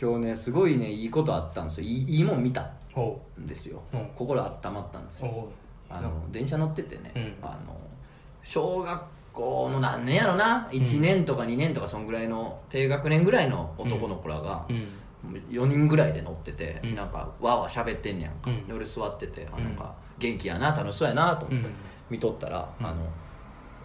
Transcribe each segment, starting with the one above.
今日ねすごいねいいことあったんですよ。いいいいもん見たほんですよ、う。ん心温まったんですよ。あの電車乗っててね、うん。あの小学校の何年やろな？1年とか2年とかそんぐらいの低学年ぐらいの男の子らがう、うん。4人ぐらいで乗ってて、うん。なんかわーわー喋ってんねやんか、うん。で俺座っててあうんなんか元気やな楽しそうやなと思ってうん。見とったら「うん。あの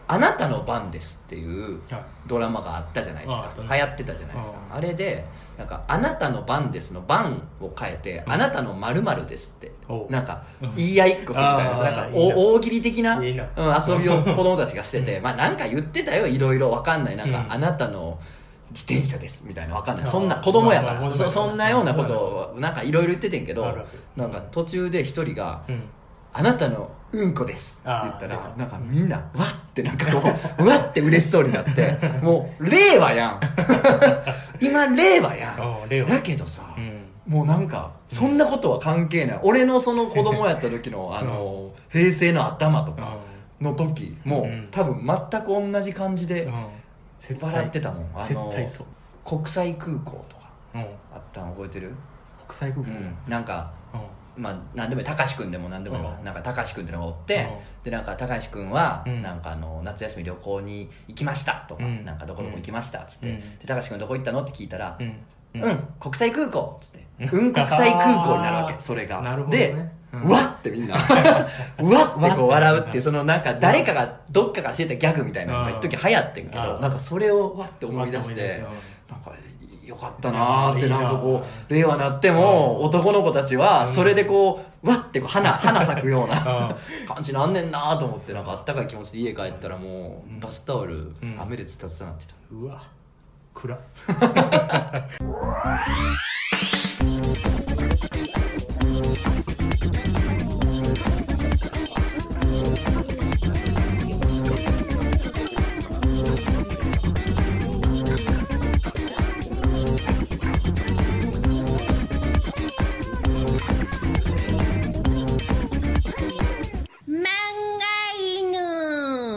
あなたの番です」っていうはい。ドラマがあったじゃないですか。ああったね流行ってたじゃないですか。ああれでなんか「あなたの番です」の番を変えて「うん。あなたの〇〇です」ってなんかうん。言い合いっこするみたいななんか大喜利的なうん遊びを子供たちがしててうん。まあなんか言ってたよいろいろ。わかんない。なんかうん。あなたの自転車ですみたいなわかんない。そんな子供やから。そそんなようなことをなんかいろいろ言っててんけど。なんか途中で一人がうん「あなたのうんこです」って言ったらなんかみんなわってなんかこうう わって嬉しそうになってもう令和やん。今令和やん。だけどさうん。もうなんかそんなことは関係ない。俺のその子供やった時のあの平成の頭とかの時もうん。多分全く同じ感じで笑ってたもん。あ絶の国際空港とかうん。あったん覚えてる？国際空港？うん。なんかうんまあ何でもいい高橋君でも何でもいいわ。うん。なんか高橋君ってのがおってうん。でなんか高橋君はうん。なんかあの夏休み旅行に行きましたとかうん。なんかどこどこ行きましたっつってうん。で高橋君どこ行ったのって聞いたらうん。うん。国際空港っつってうん。うん国際空港になるわけそれが。ね。でうわってみんな。うわってこう笑うっていうそのなんか誰かがどっかからしてたギャグみたいなのが一時流行ってんけどうん。なんかそれをわって思い出してなんかよかったなーってななんかこう令和なっても男の子たちはそれでこうわってこう花 花咲くような感じなんねんなーと思ってなんかあったかい気持ちで家帰ったらもうバスタオルん。雨でツタツタなってた。うわ。暗っ。漫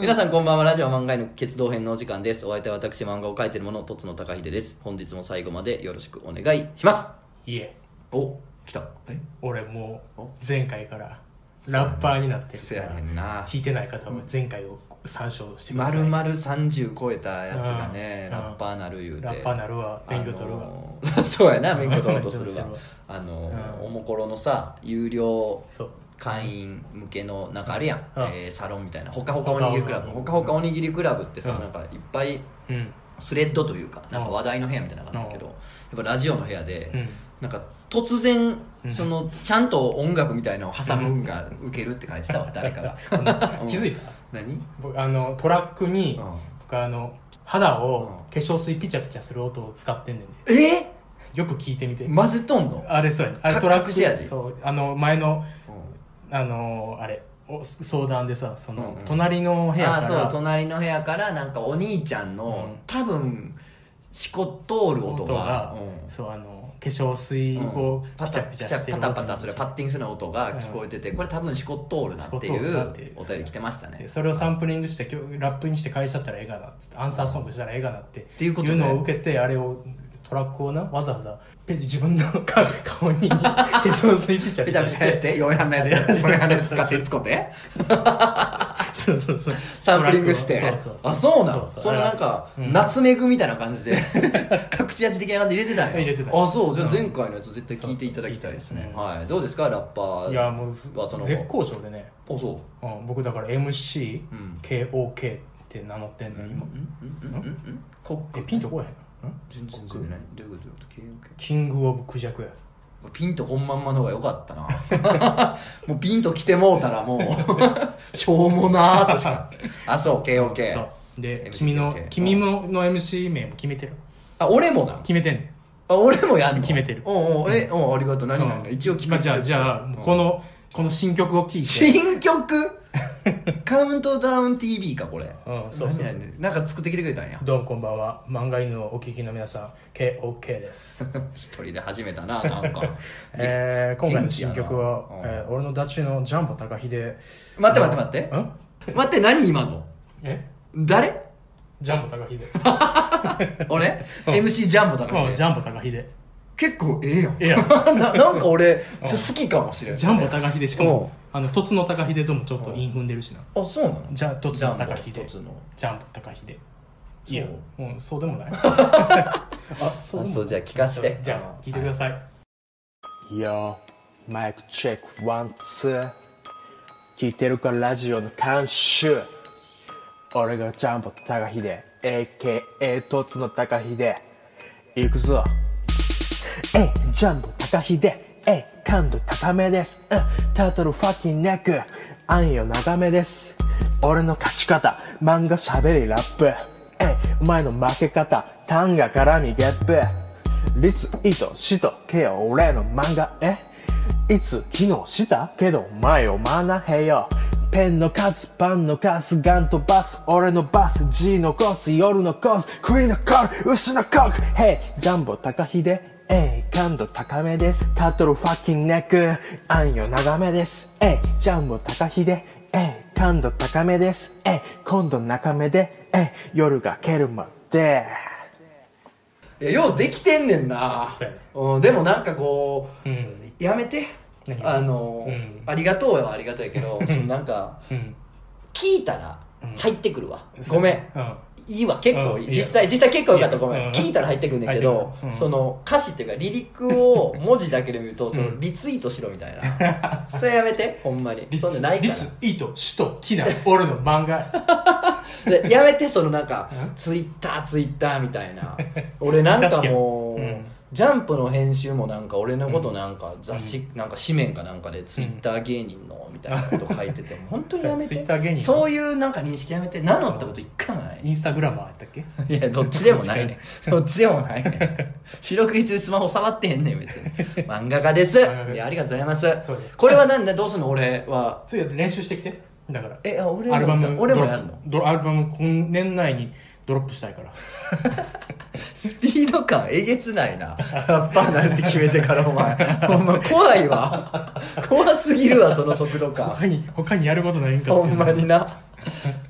皆さんこんばんは。ラジオ漫画への決動編のお時間です。お相手は私漫画を描いている者とつの高秀です。本日も最後までよろしくお願いします。いえ。お来た。え？俺もうお？前回からラッパーになってるせやからねんな。聞いてない方は前回を参照してくだまさい。るまる30超えたやつがねうん。ラッパーなる言うて。ラッパーなるわ。免許取るわ、あのーそうやな免許取ろうとするわ。あのおもころのさ有料そう会員向けのなんかあるやん、うん。えーサロンみたいな。ほかほかおにぎりクラブ。ほかほかおにぎりクラブってさ、うん。なんかいっぱいうん。スレッドというかなんか話題の部屋みたいなのがあったけど、うん。やっぱラジオの部屋で、うん。なんか突然うん。そのちゃんと音楽みたいなのを挟むんがウケるって書いてたわ誰かが。気づいた？何、僕あのトラックに、うん。僕あの肌をうん。化粧水ピチャピチャする音を使ってんねんね。え？よく聞いてみて、混ぜとんの、あれそうやね。あれかトラック隠し味？そう。あの前のうあのあれお相談でさその、うんうん。隣の部屋ああからそう隣の部屋からなんかお兄ちゃんの、うん。多分しこ通る音が音が、うん。そうあの化粧水をパタピチャピチャしてるパタパタそれパッティングする音が聞こえてて、これ多分しこっとおるなっていうてお便り来てましたねでそれをサンプリングして今日ラップにして返しちゃったらええがなってアンサーソングしたらええがなってていうことでのを受けてあれをトラックをなわざわざペ自分の 顔顔に 化粧水ピチャペチャペチャやって4班のやつ4班のやつかせつこて。そうそうそう。サンプリングして。あそうなの？そうそう。そのなんか、うん。ナツメグみたいな感じで。隠し味的な感じで入れてたんや。入れてたあそう。じゃあうん。前回のやつ絶対聞いていただきたいですね、はい。どうですかラッパーいやもう絶好調でね、あそう。うん、僕だから MCKOK うん。って名乗ってんの今。コッえクピンとこえへん？全然全然。何どういうこと？どういうこと？KOK キングオブクジャクや。ピンとこんまんまの方が良かったな。もうピンと来てもうたらもう。しょうもなーとしか。あそう KOK そう。で MC 君の君もの MC 名も決めてる。あ俺もな。決めてんねあ俺もやんの？決めてる。おうおうえおうありがとう。何ん何？何一応決まめて。あじゃあじゃあうんこの新曲を聴いて。新曲？カウントダウン TV かこれ。うんそうそうそう。何々？なんか作ってきてくれたんや。どうもこんばんは。漫画犬をお聞きの皆さん KOK です。一人で始めたななんか。えー今回の新曲は元気やな。うん。えー俺のダチのジャンボ高秀待って待って待って。ん？待って何今の？え？誰？ジャンボ高秀俺？うん。MC ジャンボだからねうんジャンボ高秀結構ええやん。ええやん。ななんか俺ちょ好きかもしれん。ジャンボ高秀しかうん。もあの凸の高秀ともちょっと韻踏んでるしな。あそうなの？じゃあ凸ジャンボの高秀一つの。ジャンボ高秀。いやそううん そうでもない。あそうそうじゃあ聞かせて。じゃあ聞いてください、よーマイクチェックワンツー聞いてるかラジオの監修。俺がジャンボ高秀 AKA トツの高秀。行くぞえいジャンボ高秀。えい感度高めです。うん。タートルファキンネック暗夜長めです。俺の勝ち方。漫画喋りラップ。えいお前の負け方。単が絡みゲップリツイートしとけよ俺の漫画。えいつ機能した？けど前を学へよ。ペンの数パンの数ガンとバス。俺のバス G のコース夜のコース。クイーンのコール牛のコークヘイジャンボ高秀。えい感度高めです。タトルファッキンネック。暗夜長めです。えいジャンボ高秀。えい感度高めです。えい今度中目で。えい夜が明けるまで。いやようできてんねんな。そうん、でもなんかこううん。やめて。何あの、うん。ありがとうはありがたいけどそのなんかうん。聞いたらうん入ってくるわ、ごめん。うん。いいわ。結構いい、実際実際結構よかった。ごめん、うん。聞いたら入ってくんねんけど、その歌詞っていうかリリックを文字だけで見るとそのうんリツイートしろみたいな、それやめて。ほんまに。そんなないから。リツイートシとキナ俺の漫画。でやめてそのなんかうん。ツイッターツイッターみたいな。俺なんかもう、うんジャンプの編集もなんか俺のことなんか雑誌、なんか紙面かなんかでツイッター芸人のみたいなこと書いてて本当にやめて。そういうなんか認識やめて。名乗ったこと一回もない。インスタグラマーやったっけ？いやどっちでもないね。どっちでもないね。四六時中スマホ触ってへんねん別に。漫画家です。いやありがとうございます。これはなんでどうすんの？俺は。次やって練習してきて。だから。えあ俺も俺もやんの？アルバム今年内にドロップしたいから。スピード感えげつないな。ラッパーなるって決めてからお前。ほんま怖いわ。怖すぎるわその速度感。他に他にやることないんかほんまにな。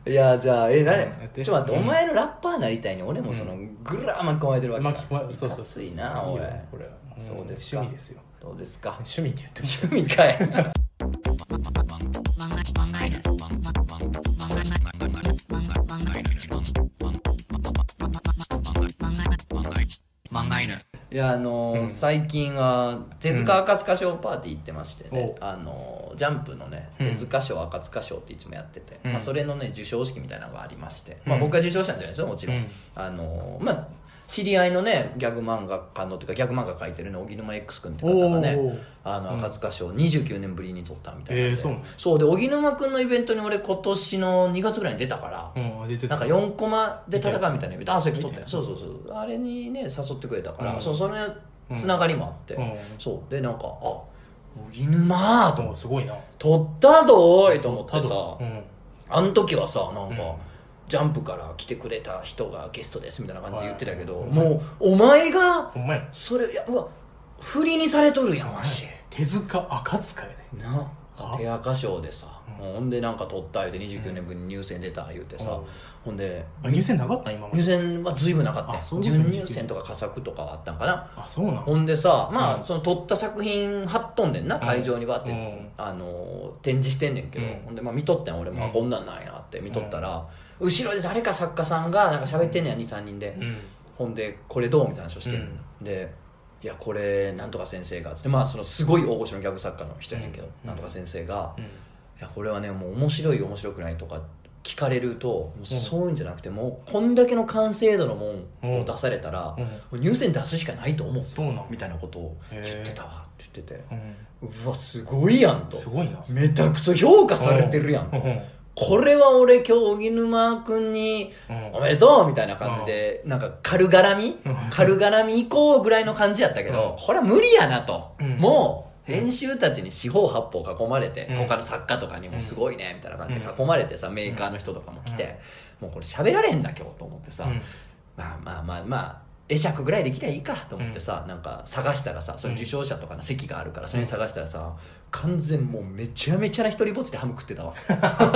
いやじゃあえ誰？ちょっと待って、うん。お前のラッパーなりたいに俺もそのグラー巻き込まれてるわけ巻き込まそうそうついなおい。いよこれは。そうですか。趣味ですよ。どうですか？趣味って言っても趣味かいいやあのーうん。最近は手塚赤塚賞パーティー行ってましてね、おあのージャンプのねうん。手塚賞赤塚賞っていつもやってて、うん。まあ、それのね授賞式みたいなのがありまして、うん。まあ、僕が受賞したんじゃないですよもちろん、うん。あのーまあ知り合いのねギャグ漫画家のというかギャグ漫画描いてるね荻沼 X 君って方がねあのうん。赤塚賞29年ぶりに取ったみたいなえーそう。そうで荻沼君のイベントに俺今年の2月ぐらいに出たから、うんなんか4コマで戦うみたいなイベントあそれ撮ったよ。そうそうそう。あれにね誘ってくれたから、うん。そうそれつながりもあって、うん。そう。でなんかあ荻沼とすごいな。撮ったぞーいと思ってさ、うん。あの時はさなんか、うんジャンプから来てくれた人がゲストですみたいな感じで言ってたけど、はい。もうお前がそれいやうわ振りにされとるやんわし、手塚赤塚やで。な。あ手垢賞でさ、うん。ほんでなんか取った言うて29年分に入選出た言うてさ、うん。ほんであ入選なかった今まで。入選は随分なかった準入選とか佳作とかあったんかな。あそうなのほんでさまあ、うん。その撮った作品貼っとんねんな会場にわって、うん。あの展示してんねんけど、うん。ほんでまあ見とってん俺も、こんなんなんやって見とったら、後ろで誰か作家さんがなんか喋ってんねや23人で、うん。ほんでこれどうみたいな話をしてんの、でいやこれなんとか先生がつってまあそのすごい大御所のギャグ作家の人やねんけど、うん。なんとか先生が、うん。いやこれはねもう面白い面白くないとか聞かれるともうそういうんじゃなくてもうこんだけの完成度のもんを出されたら、入選出すしかないと思う。みたいなことを言ってたわって言ってて。うわすごいやんと。すごいな。めちゃくちゃ評価されてるやんと。うんこれは俺今日荻沼君にうん。おめでとうみたいな感じで、なんか軽絡み？うん。軽絡み行こうぐらいの感じやったけど、これは無理やなと。うん。もう、編集たちに四方八方囲まれて、うん。他の作家とかにもすごいね、みたいな感じで囲まれてさ、メーカーの人とかも来て、もうこれ喋られへんだ今日と思ってさ、うん。まあまあまあまあ、会釈ぐらいできりゃいいかと思ってさ、なんか探したらさその受賞者とかの席があるからそれに探したらさ完全もうめちゃめちゃな一人ぼっちでハム食ってたわ。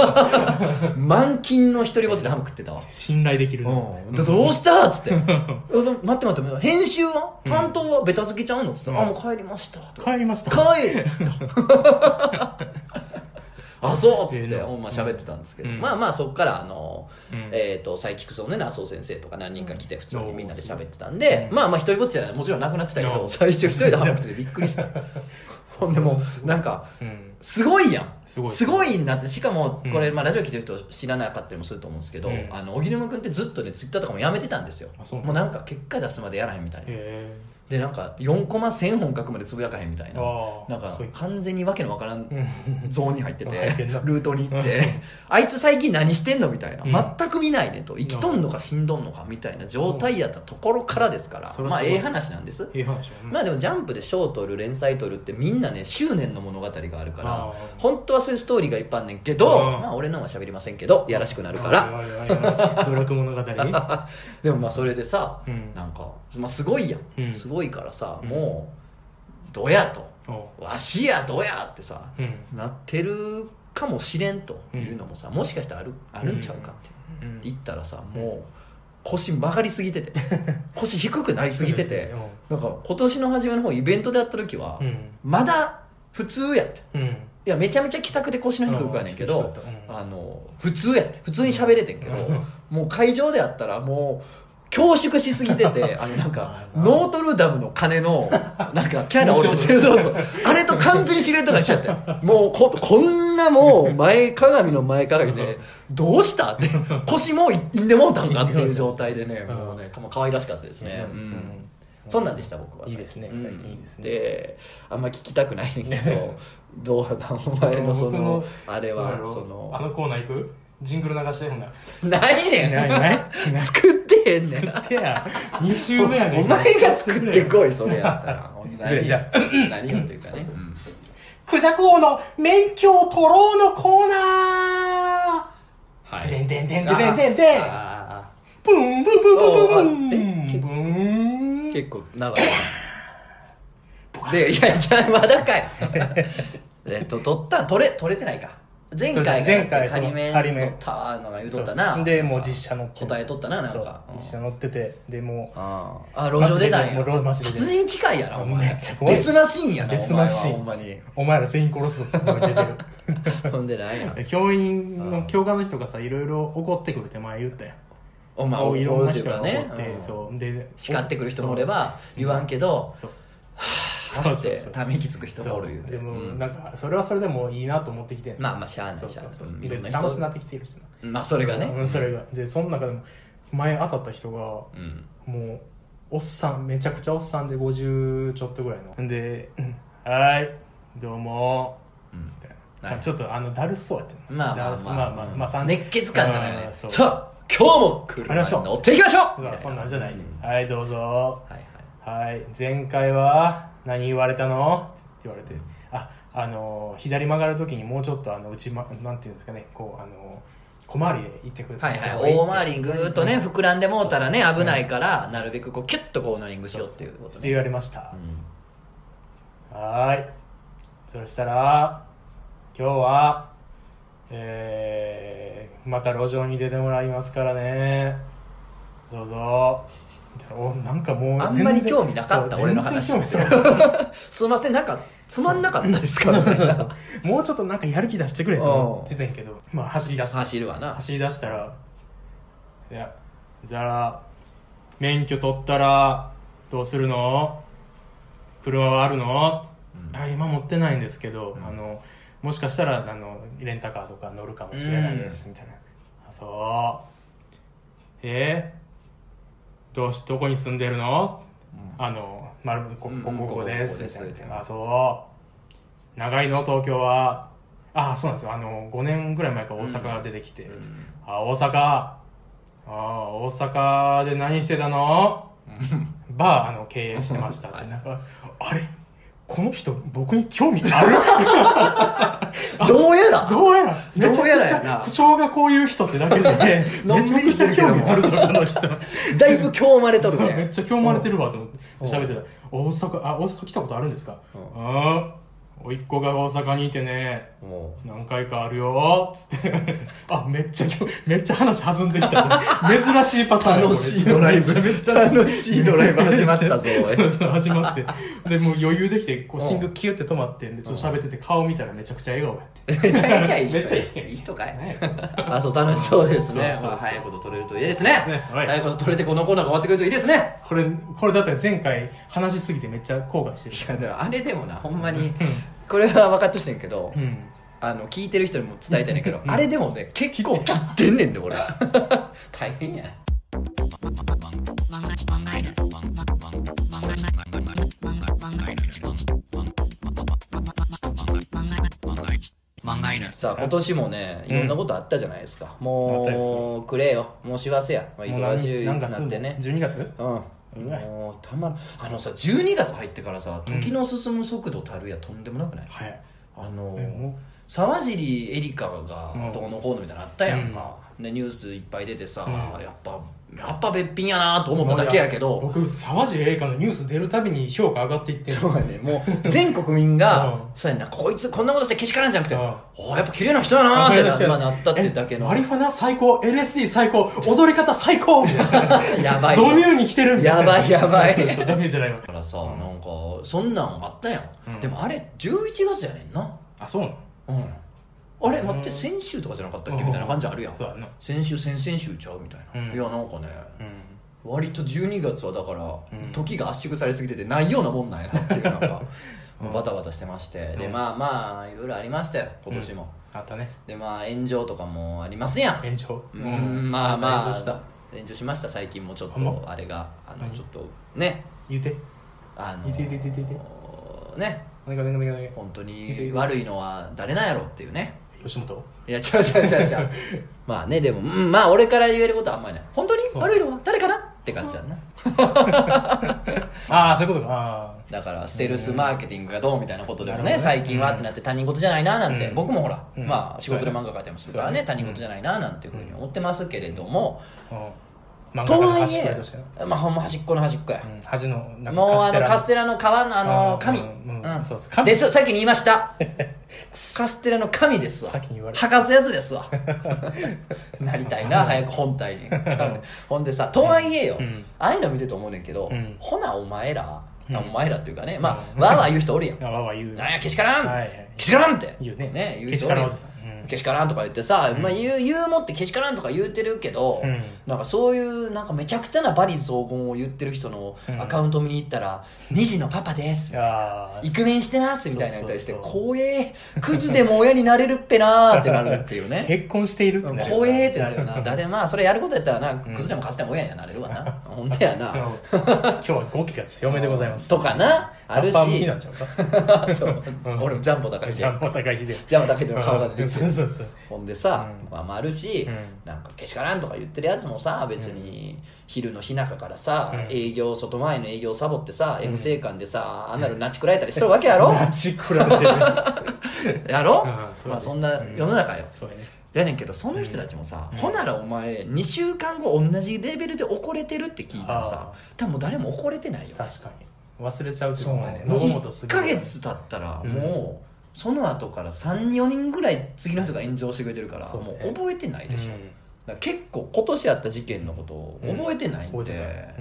満勤の一人ぼっちでハム食ってたわ。信頼できるうん、でどうしたっつって「えでも待って待って編集は？担当はベタつきちゃうの?」っつったら「うん。あもう帰りました」帰りました。帰る あそうっつってほんま喋ってたんですけど、うん。まあまあそっからあの、うん。えー、とサイキックスのねナソー先生とか何人か来て普通にみんなで喋ってたんうで、んまあまあ一人ぼっちはもちろんなくなってたけど、うん。最初一人でハム食っててびっくりした。ほんでもうなんかうん。すごいやん。すごい。いんだって。しかもこれ、うんまあ、ラジオ聞いてる人知らなかったりもすると思うんですけど、うん。あの荻沼君ってずっとねツイッターとかもやめてたんですよ。もうなんか結果出すまでやらへんみたいな。へでなんか4コマ1000本書くまでつぶやかへんみたいな。なんか完全にわけのわからんえゾーンに入ってて ルートに行って あいつ最近何してんのみたいな、うん。全く見ないねと。生きとんのか死んどんのかみたいな状態やったところからですから。まあええ話なんです。ええ話やまあでもジャンプで賞取る連載取るってみんなね執念の物語があるから本当はそういうストーリーがいっぱいあんねんけどうん。まあ俺のは喋りませんけどやらしくなるから。物語？でもまあそれでさうん。なんか、まあ、すごいやん。すごいからさうん。もうどやと。わしやどやってさうん。なってるかもしれんというのもさ、もしかしたらあるあるんちゃうかって。うん。言ったらさもう腰曲がりすぎてて。腰低くなりすぎてて。なんか今年の初めの方イベントでやった時は、うん。まだ普通やってうん。いやめちゃめちゃ気さくで腰の低くはねんけど、うん。あの普通やって普通に喋れてんけど、もう会場でやったらもう恐縮しすぎてて あのなんかノートルダムの鐘の なんかキャラ俺 そうそうそう。あれと完全に知れとかしちゃって。もうここんなもう前鏡の前かがみでどうしたって腰もういんでもうたんかっていう状態でねうん。もうねもう可愛らしかったですね、ううん。ん。そんなんでした僕はいいですねうん最近いいですね。であんま聞きたくないねんけどどうなお前のそのあれはそのあのコーナー行く？ジングル流してほんなないねん。ないない。作ってへんねん。作ってや。2週目やねん。お前が作ってこいそれやったら。何じゃあ。何よというかね、うん。クジャク王の免許を取ろうのコーナー。はい。てんてんてんてんてんてんてん。あブンブンブンブンブンブン。結構長い。なでいやじゃあまだかい。えっと取った取れ取れてないか前回が前回仮面仮面。たのが言うとったな。でもう実写乗って答え取ったななんか。うん実写乗ってて。でもうああ路上出たんや。殺人機械やなお前。デスマシーンやなデスマシーン。お前はほんまに。お前ら全員殺すぞっつってるほんでないや教員の教官の人がさいろいろ怒ってくるって前言ったよお前いろんな人がね。うん。そう。で叱ってくる人もおれば言わんけどそうそうってため息つく人もおる言うて。でも、うん。なんかそれはそれでもいいなと思ってきてまあまあしゃあないそうしゃあそう。そうない。ろんな人楽しくなってきているしな。まあそれがね。う。んそれが。でその中でも前当たった人がうん。もうおっさんめちゃくちゃおっさんで50ちょっとぐらいの。で「うん。はーい。どうも」うん。みたいな、はい。ちょっとあのだるそうやってんまあまあだるそう。まあまあまあ、熱血感じゃないね。うんそう。さあ今日も車に乗っていきましょう。そうそんなんじゃない、うん。はいどうぞはい。前回は何言われたの？って言われて。ああの左曲がる時にもうちょっとあの内、ま、なんていうんですかね。こうあの小回りで行ってくる。はいはい。大回りにぐーっとね膨らんでもうたらね危ないからなるべくこうキュッとこうノーニングしようっていうことってね言われました、うんはーい。そしたら今日はえー、また路上に出てもらいますからね。どうぞおなんかもうあんまり興味なかった俺の話。すいませんなんかつまんなかったですか？そうそうそう。もうちょっとなんかやる気出してくれと思ってたんやけどまあ走り出して。走るわな。走り出したら「いやじゃあ免許取ったらどうするの？車はあるの?うん。あ今持ってないんですけど、うん。あのもしかしたらあのレンタカーとか乗るかもしれないです、みたいな。あそう。えー、どうしどこに住んでるの？あの、まるこうんここここです。ここここですみたいなあ、そう。長いの？東京は。あ、そうなんですよ。あの、5年ぐらい前から大阪が出てきて。あ、大阪。あ、大阪で何してたの？バー、あの、経営してましたって。なんか、あれ？この人僕に興味ある？どうやら。どうやら。めちゃくちゃ口調がこういう人ってだけで めちゃくちゃ興味あるぞこの人。だいぶ今日まれとる めっねちゃ興味まれてるわと思って喋ってた。大阪あ大阪来たことあるんですか？ああおいっ子が大阪にいてねも何回かあるよつって。あめっちゃめっちゃ話弾んできた、ね、珍しいパターンや楽しいドライブ。楽しいドライブ始まったぞ そうそう始まって。でもう余裕できてこう心臓キュって止まってでちょっと喋ってて顔見たらめちゃくちゃ笑顔やって。めちゃめちゃいい人めっちゃいい。人かい。あそう楽しそうですね。早いこと取れるといいですね。早いこと取れてこのコーナーが終わってくれるといいですね。これこれだったら前回話しすぎてめっちゃ後悔してる。いやでもあれでもなほんまにこれは分かっとしてんけどうん。あの聞いてる人にも伝えたいねんけどうん。あれでもね結構切ってんねんで俺。大変や。さあ今年もねいろんなことあったじゃないですか、もうくれよもう幸せや、まあ、忙しい何な月ってね12月うんもうたまあのさ12月入ってからさ時の進む速度たるやとんでもなくない、はい。あの沢尻エリカがうん。どうのこうのみたいなのあったやんか、でニュースいっぱい出てさ、うん。やっぱやっぱべっぴんやなと思っただけやけど。僕沢尻エリカのニュース出るたびに評価上がっていってそうやねもう 全国民が、うん。そうやな。こいつこんなことしてけしからんじゃなくて、うん。ああやっぱ綺麗な人やなーってな,、まあ、なったってだけの。えマリファナ最高 LSD 最高踊り方最高 やばいぞ。ドミューに来てるみたいな。やばいやばい。そうそうダメじゃないわ。だからさ、なんかそんなんあったやん、うん。でもあれ11月やねんな。あそうなの？うんあれうん。待って先週とかじゃなかったっけ？みたいな感じあるやん。そうやな。先週先々週ちゃうみたいな、うん。いやなんかねうん。割と12月はだから、うん。時が圧縮されすぎててないようなもんなんやなっていうなんか バタバタしてまして、でうん。まあまあいろいろありましたよ今年も、あったね。でまあ炎上とかもありますやん。炎上？うん。まあまあ炎上した。炎上しました。最近もちょっほんま？とあれがあの何？ちょっとね。言うて。あのいていていていていて。ね。お願いお願いお願い。本当に悪いのは誰なんやろっていうね吉本？いや違う違う違う違うまあねでも、うん、まあ俺から言えることはあんまりない。本当に？悪いのは？誰かな？って感じやんな。ああそういうことか。あだからステルスマーケティングがどうみたいなことでもねね。最近はってなって他人事じゃないななんて、うん。僕もほら、うん。まあ仕事で漫画描いてますからねね。他人事じゃないななんていうふうに思ってますけれども、とはいえまあほんま端っこの端っこや、うん。端のもうあのカステテラの皮のあのうん。紙、うん。そうそう。紙です。さっきに言いました カステラの紙ですわ。先に言われた。剥がすやつですわ。なりたいな早く本体に。ほんでさとはいえよ、うん。ああいうの見てると思うねんけど、うん。ほなお前ら、うん。お前らっていうかねまあ、うん。わーわー言う人おるやん。あわわ言うなんやけしからん、はいはい。けしからんって。言うね。言う人おるやんけしからんとか言ってさ、まあ、言う言うもってけしからんとか言うてるけど、うん。なんかそういうなんかめちゃくちゃなバリ雑言を言ってる人のうん。アカウント見に行ったら「2児のパパです」いやーイクメンしてますみたいなのに対してそうそうそう怖えクズでも親になれるっぺなーってなるっていうね。結婚しているってなる怖えってなるよな。誰まあそれやることやったらなクズでもかつても親にはなれるわな。ほんとやな。今日は語気が強めでございます。とかなあるし。そう。うん。俺もジャンボ高いしジャンボ高い日で。ジャンボ高い人の顔が出てきてそうそうそう。ほんでさ、うん。まあ、まああるし、うん。なんかけしからんとか言ってるやつもさ別に昼の日中からさ、うん。営業外前の営業サボってさ、M 生館でさアナルなちくられたりしてるわけやろ？マジくられてる。やろ、まあそんな世の中よ、そうやねやねんけどその人たちもさ、うん。ほならお前2週間後同じレベルで怒れてるって聞いたらさあ多分誰も怒れてないよ。確かに忘れちゃうっていそうね。もう。喉元1ヶ月経ったらうん。もうその後から34人ぐらい次の人が炎上してくれてるからそうね。もう覚えてないでしょ、うん。だから結構今年あった事件のことを覚えてないんで、覚えてない。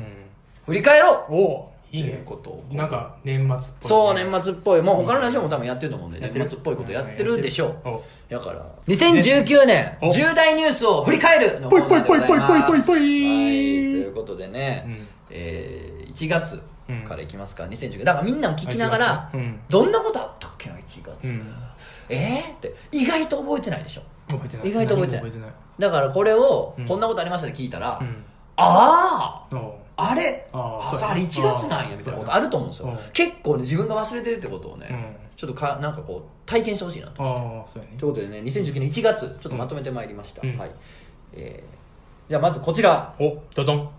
振り返ろう！うんおおいいっていうねことをなんか年末っぽいそう年末っぽい。もう他のラジオも多分やってると思うんでやってる？年末っぽいことやってるでしょう。おだから2019年お重大ニュースを振り返るのコーナーでございます。ぽいぽいぽいぽいぽいぽいぽいはいということでね、うん。えー1月からいきますか？2019だからみんなも聞きながら、うん。どんなことあったっけな1月、うん。えー、って。意外と覚えてないでしょ。覚えてない。意外と覚えてない。だからこれを、うん。こんなことありましたって聞いたら、うん。ああおあれ？ああれ1月なんやみたいなことあると思うんですよ。うん。結構ね自分が忘れてるってことをね、うん。ちょっとかなんかこう体験してほしいなと。ああそうやね。ということでね2019年1月ちょっとまとめてまいりました、うん。はい。えーじゃあまずこちら。おドドン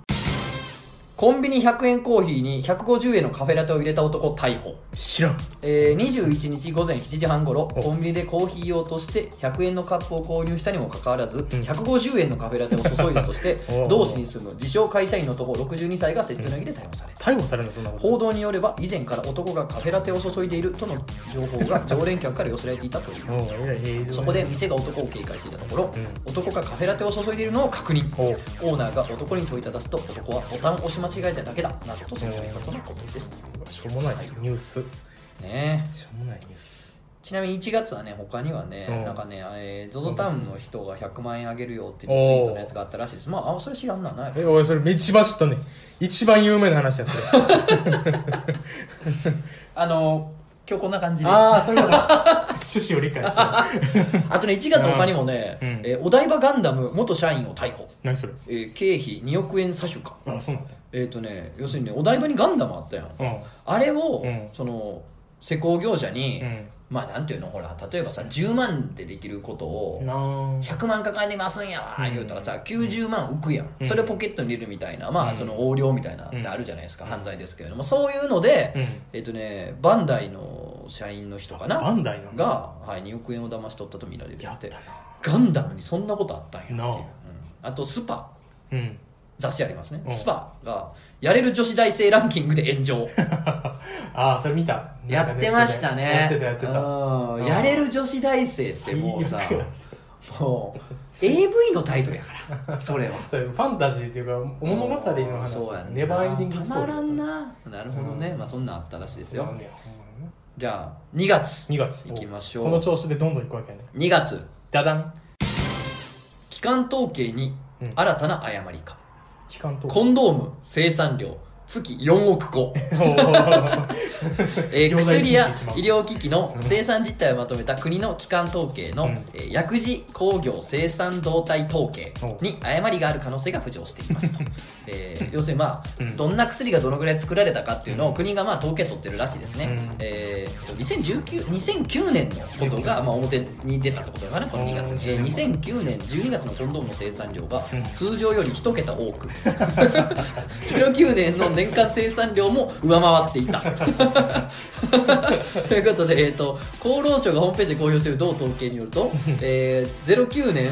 コンビニ100円コーヒーに150円のカフェラテを入れた男逮捕。知らん。えー、21日午前7時半ごろお。コンビニでコーヒー用として100円のカップを購入したにもかかわらず、ん。150円のカフェラテを注いだとして おう同市に住む自称会社員の男62歳が窃盗の容疑で逮捕された。逮捕されるのそんなこと報道によれば以前から男がカフェラテを注いでいるとの情報が常連客から寄せられていたという。おうえらい。映像そこで店が男を警戒していたところ、う男がカフェラテを注いでいるのを確認。おう。オーナーが男に問いただすと男はボタンを押し間違えただけだ。などと説明したとのことですしょうもないニュース。ね。えしょうもないニュース。ちなみに1月はね他にはね、うん。なんかね、えー、ZOZO タウンの人が100万円あげるよっていうツイートのやつがあったらしいです。まああそれ知らんなないえおいそれ一番知ったね一番有名な話やそれ。あの今日こんな感じで。ああそういうこと趣旨を理解して。あとね1月他にもね、うん。えーお台場ガンダム元社員を逮捕、何それ。えー経費2億円詐取かあそうなんだえっ、とね要するにねお台場にガンダムあったやん。うん。あれを、うん。その施工業者に、うん。まあなんていうの？ほら例えばさ10万でできることをなあ。100万かかりますんやわうん。言うたらさ90万浮くやん、うん。それをポケットに入れるみたいなまうん。あその横領みたいなってあるじゃないですか、犯罪ですけれども。そういうので、うん。えっとねバンダイの社員の人かな？バンダイなんだが、はい、2億円を騙し取ったと見られるっやってたな。ガンダムにそんなことあったんやっていう、なあ。うん。あとスパ。うん雑誌ありますね、うん。スパがやれる女子大生ランキングで炎上。ああそれ見た。やってましたね。やってたやってた。うん。うんやれる女子大生ってもうさ最悪やもう AV のタイトルやから それは。それファンタジーっていうか物語の話。そうやんな。ネバーエンディングストーリーたまらんな。なるほどね、うん。まあそんなんあったらしいですよ。そうなんだよほん。まにねじゃあ2月。2月。行きましょう。この調子でどんどんいくわけやね。2月ダダン。機関統計にうん。新たな誤りか、期間とコンドーム生産量。月4億個、えー薬や医療機器の生産実態をまとめた国の機関統計の、うん。えー薬事工業生産動態統計に誤りがある可能性が浮上していますと、えー要するにまあ、うん。どんな薬がどのぐらい作られたかっていうのを国がまあ統計取ってるらしいですね、うん。えーと2019 2009年のことがまあ表に出たってことだからねこの2月に、えー2009年12月のコンドームの生産量がうん。通常より1桁多く。09年の年間生産量も上回っていた。ということで、えー、と厚労省がホームページで公表している同統計によると、えー、09年、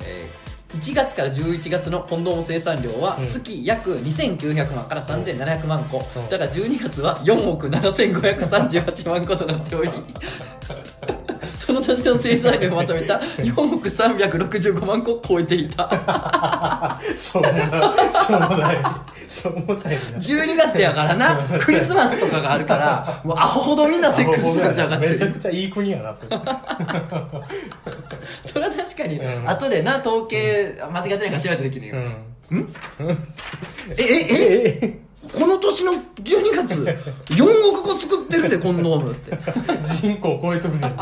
えー1月から11月のコンドーム生産量はうん。月約2900万から3700万個、うん。だから12月は4億7538万個となっており その年の生産量をまとめた4億365万個を超えていた。しょうもない。しょうもない12月やからな。クリスマスとかがあるからもうアホほどみんなセックスなんちゃうかってめちゃくちゃいい国やなそれ。それは確かに、うん。後でな統計間違ってないか調べた時に、うん。え？えええこの年の12月4億個作ってるでコンドームって。人口超えとるねん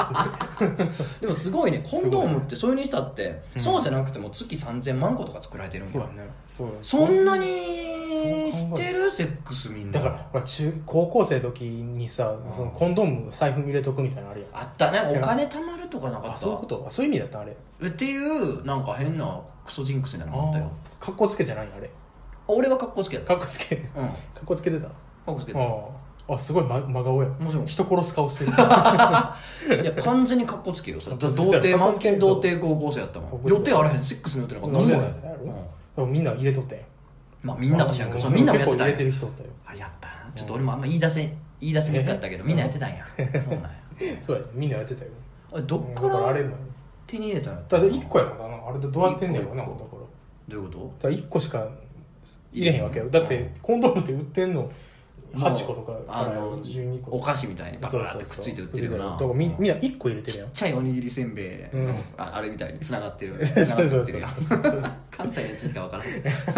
でもすごいね。コンドームってそういうにしたって、うん。そうじゃなくても月3000万個とか作られてるんだね。そうそんなにしてる？セックスみんな。だから中高校生の時にさそのコンドーム財布に入れとくみたいなのあるやん。あったね。お金貯まるとかなかった？あそういうこと？あそういう意味だったあれ。えっていうなんか変なクソジンクスみたいなのがあったよ。あかっこつけじゃないのあれ俺は格好つけた。かっこつけかうん。っこつけてた？格好つけた。あああすごいま真顔や。もちろん。人殺す顔してる。いや完全に格好つけよそれ。童格好つけ貞満金童貞高校生やったもん。格好つけ予定あらへん。セックスの予定なんか何もないなん。でなんやろでもみんな入れとったやん。まあみんなが知らんけどそう。みんなもやってた入れてる人おったよ。あやっぱちょっと俺もあんま言い出せ言い出せにくかったけどみんなやってたんや。そうなんや。そうやみんなやってたよ。あれどっかだからあれらも手に入れたんやだって1個やもんな。あれでどうやってんねやろなだ一個。からどういうこだから1個しか入れへんわけやろ。だってコンドームって売ってんの。8個とかあの12個とお菓子みたいにパカそうそうそう。ーってくっついて売ってるよな。だからみみんな1個入れてるやん。ちっちゃいおにぎりせんべい。うん。ああれみたいに繋がってる そう繋そうそう。がってる 関西のやつしか分か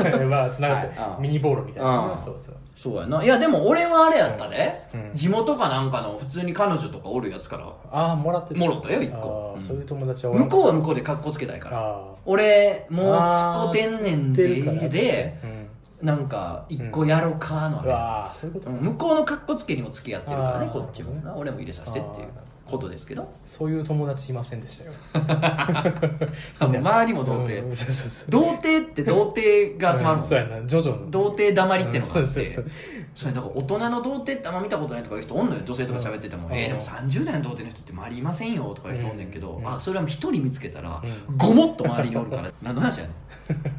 らん。まあつながってはいミニボールみたいなそうそう。そうやな。いやでも俺はあれやったで、うん。地元かなんかの普通に彼女とかおるやつから。ああもらってるもろったよ一あ個、そういう友達は向こうは向こうで格好つけたいから。あ俺もうあつっこてんねんあででうんなんか一個やろうかのあれ、うわあそういうことうん向こうの格好つけにも付き合ってるからねこっちもな。俺も入れさせてっていう。あことですけど。そういう友達いませんでしたよ。あの周りも童うん貞そうそうそう。童貞って童貞が集まるもんそうやなジョジョの童貞だまりってのがあって。うんそうそうそう。なんか大人の童貞ってあんま見たことないとかいう人おんのよ。女性とか喋ってても、うん。えーでも30代の童貞の人って周りいませんよとかいう人おんねんけど、うん。あそれは一人見つけたら、うごもっと周りにおるから。何の話やね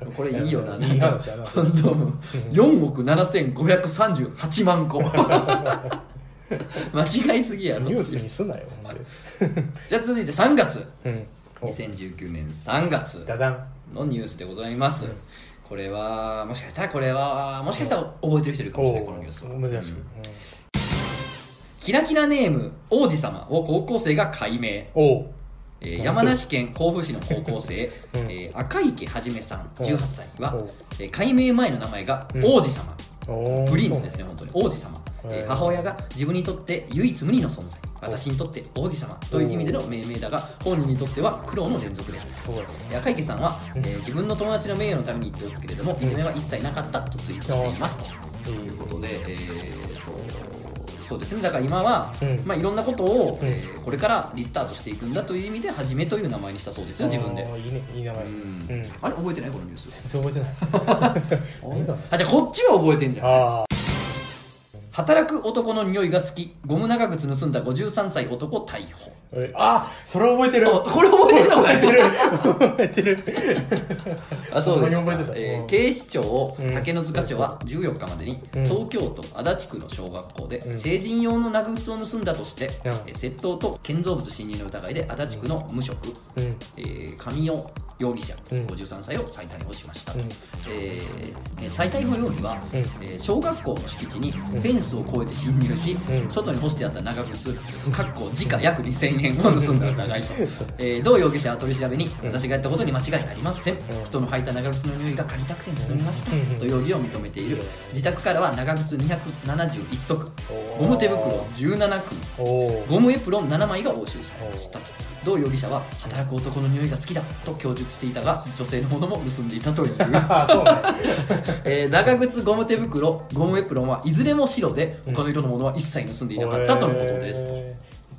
ん。これいいよな。いい話やな。本当4億7538万個 間違いすぎやろニュースにすなよほんで。じゃあ続いて3月。うん。お。2019年3月ダダン。のニュースでございます、うん。これはもしかしたらこれはもしかしたら覚えてる人いるかもしれないこのニュースは。お珍しく、うん。うん。キラキラネーム王子様を高校生が解明、おう。えーうん山梨県甲府市の高校生、うん。えー赤池はじめさん18歳はおう、えー解明前の名前がうん。王子様、おうプリンスですね本当に。王子様、母親が自分にとって唯一無二の存在。私にとって王子様という意味での命名だが本人にとっては苦労の連続である赤池さんは、えうん。ー自分の友達の名誉のために言っておくけれども、いじめは一切なかったとツイートしています。ということで、えーとそうですね。だから今は、うん。まあ、いろんなことを、うん。えーこれからリスタートしていくんだという意味で「はじめ」という名前にしたそうです。よ自分でいいねいい名前。ううん。んあれ覚えてないこのニュース？全然覚えてない。あじゃあこっちは覚えてんじゃん。あ働く男の匂いが好き。ゴム長靴盗んだ53歳男逮捕。あそれ覚えてる。あこれ覚えてるのか覚えてる。あそうですか。えーうん。警視庁うん竹の塚署は14日までに、うん。東京都足立区の小学校で、うん。成人用の長靴を盗んだとして、うん。えー窃盗と建造物侵入の疑いで足立区の無職、うん。えー上尾容疑者、うん。53歳を再逮捕しました、うん。えーね再逮捕容疑は、うん。えー小学校の敷地にフェンスを越えて侵入し、うん。外に干してあった長靴かっこ時価約2000円を盗んだ疑いと、えー同容疑者は取り調べに、うん。私がやったことに間違いありません、ん。人の履いた長靴の匂いが借りたくて盗みました、うん。と容疑を認めている。自宅からは長靴271足。ゴム手袋17組。ゴムエプロン7枚が押収されました同容疑者は働く男の匂いが好きだと供述していたが女性のものも盗んでいたという、あそうね。えー長靴ゴム手袋ゴムエプロンはいずれも白で他の色のものは一切盗んでいなかったとのことですと、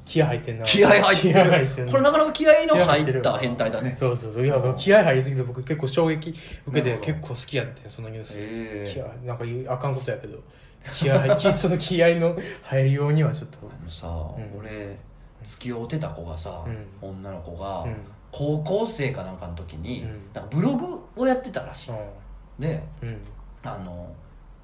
気合入ってんな。気合入って気合入ってこれなかなか気合の入った変態だね。そうそうそう。いや気合入りすぎて僕結構衝撃受けて結構好きやってそのニュース。へー。気合なんかあかんことやけど。気合 その気合の入るようにはちょっと。あのさ、ん。俺付き合うてた子がさ、う女の子が、うん。高校生かなんかの時に、うん。なんかブログをやってたらしい、でうん。あの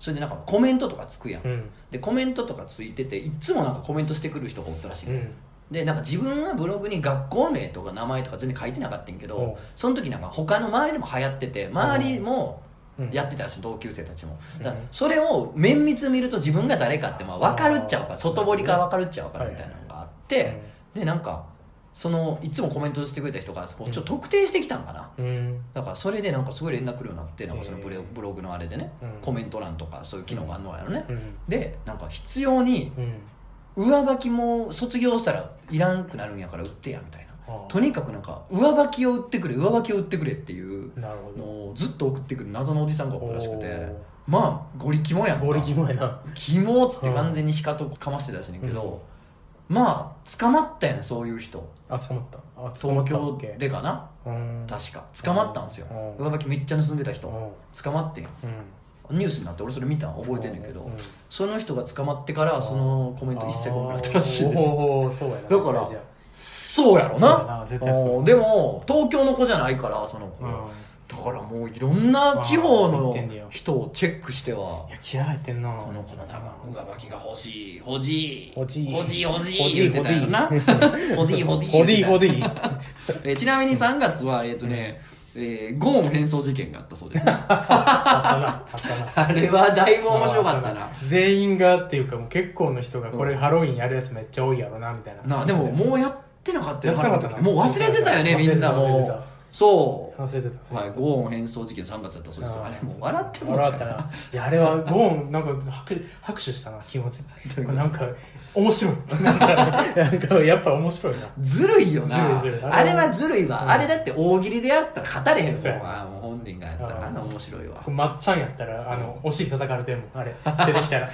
それでなんかコメントとかつくやん、うん。でコメントとかついてていっつもなんかコメントしてくる人がおったらしいの、うん。でなんか自分はブログに学校名とか名前とか全然書いてなかったんやけうん。どその時なんか他の周りでも流行ってて周りもうん。やってたらしい同級生たちも。うん。だからそれを綿密見ると自分が誰かってまあ分かるっちゃうから外堀から分かるっちゃうからみたいな。のがあってでなんかそのいつもコメントしてくれた人がこうちょっと特定してきたんかな。うん。だからそれでなんかすごい連絡来るようになってなんかそのブブログのあれでねうん。コメント欄とかそういう機能があるのやろね。うん。でなんか必要にうん。上履きも卒業したらいらんくなるんやから売ってやみたいな。とにかくなんか上履きを売ってくれ上履きを売ってくれっていうのをずっと送ってくる謎のおじさんがおったらしくておまあゴリキモやんゴリキモやな。キモっつって完全にシカトかましてたらしいねんけど、まあ捕まったやんそういう人。あ捕まった。あ捕ま東京ったっけ？でかな？うん。確か。捕まったんですよ。うん。上履きめっちゃ盗んでた人。うん。捕まってんやうん。ニュースになって俺それ見たん？覚えてんねんけど、うん。その人が捕まってからそのコメント一切来なくなったらしいおーそうやな。だからそうやろそうやなな絶対そううん。でも東京の子じゃないからその子、あうんだからもういろんな地方の人をチェックしてはいや気合入ってんな。この子のなんか上履きが欲しい。欲しい。欲しい。欲しい欲し欲しいい言ってたよな。ホディホディホディホデディえーちなみに3月はえっ、とね、えーゴーン変装事件があったそうですね。あれはだいぶ面白かったな。全員がっていうかもう結構の人がこれハロウィンやるやつめっちゃ多いやろなみたいな。なでももうやってなかったよやってなかったな。もう忘れてたよねみんな忘れてた。もうそう。忘れてたはい、ゴーン変装事件3月だったそうですよ。あれもう笑っても笑ったな。いやあれはゴーンなんか拍拍手したな気持ち。なんか面白い。なんかやっぱ面白いな。ずるいよな。あれはずるいわ、うん。あれだって大喜利でやったら勝たれへんもんもう本ンディンがやったら。あー面白いわ。まっちゃんやったらあのお尻叩かれてんもんあれ。出てきたら。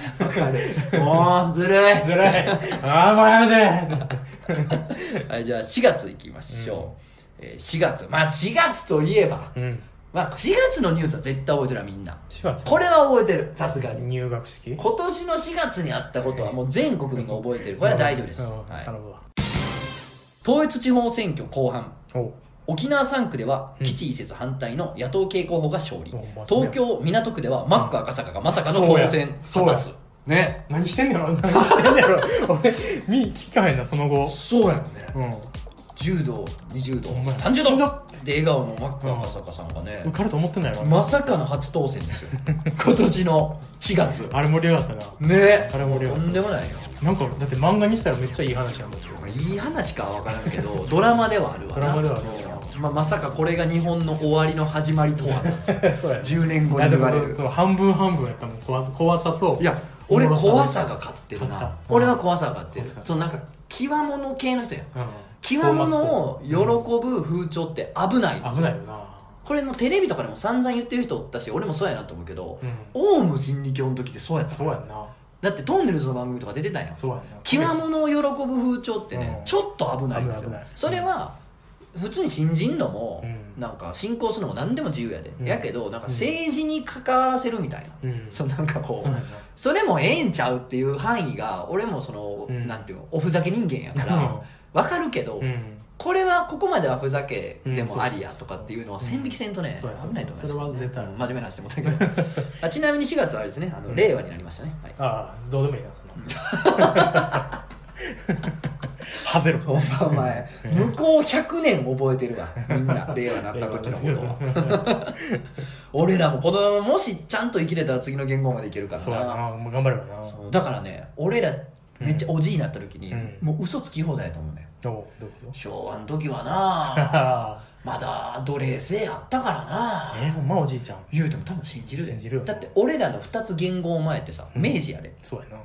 もうずるいずらい。ああもうやめて。はいじゃあ4月いきましょう、えー4月。まあ4月といえば。うん。まあ4月のニュースは絶対覚えてるわみんな。4月。これは覚えてる。さすがに。入学式？今年の4月にあったことはもう全国民が覚えてる。これは大丈夫です、うん。はい。頼むわ。統一地方選挙後半。お。沖縄3区ではうん。基地移設反対の野党系候補が勝利、うや東京港区ではマック赤坂がまさかの当選果たす。ね。何してんねやろ。何してんねやろ。俺見聞かへんなその後。そうやんね。うん10度20度。ほんまや30度。で笑顔のマック赤坂さんがね。受かると思ってんのやろまさかの初当選ですよ。今年の4月。あれ盛り上がったな。ね。あれ盛り上がった。とんでもないよ。なんかだって漫画にしたらめっちゃいい話なん。だっていい話かは分からんけど ドラマではあるわな。ドラマではあるうん。まあ、まさかこれが日本の終わりの始まりとは。そうや。10年後に言われる。そう半分半分やったもん。怖さ怖さといや俺怖さが勝ってるな。俺は怖さが勝ってる。うんそのなんか極物系の人やん。うん極物を喜ぶ風潮って危ないんですよ。危ないよな。これのテレビとかでも散々言ってる人おったし俺もそうやなと思うけどうん。オウム真理教の時ってそうやったそうやんな。だってトンネルズの番組とか出てたんやん。そうやんな。極物を喜ぶ風潮ってね、うん。ちょっと危ないんですよ。危ない危ない。それは普通に信じんのも、うん。なんか信仰するのも何でも自由やで、うん。やけどなんか政治に関わらせるみたいな、うん。そうなんかこうそうやんな。それもええんちゃうっていう範囲が俺もその、うん。なんていうのおふざけ人間やからわかるけど、うん。これはここまではふざけでうんもありやとかっていうのは線引きせんとね、そうやそう危ないと思います。それは絶対真面目な話でもったけど。あちなみに4月はあれですねあの、うん。令和になりましたね、はい。ああどうでもいいなそんな。はぜろ。お前お前向こう100年覚えてるわ。みんな令和になった時のことを。俺らもこのもしちゃんと生きれたら次の言語までいけるからそうやな。なもう頑張ればな。そう。だからね俺らめっちゃおじいになった時に、うん。もう嘘つき放題やと思うねどうどういうこ昭和の時はとな まだ奴隷制あったからな。えほんまおじいちゃん。言うても多分信じるで。信じるよだって俺らの2つ言語前ってさうん。明治やで、そうや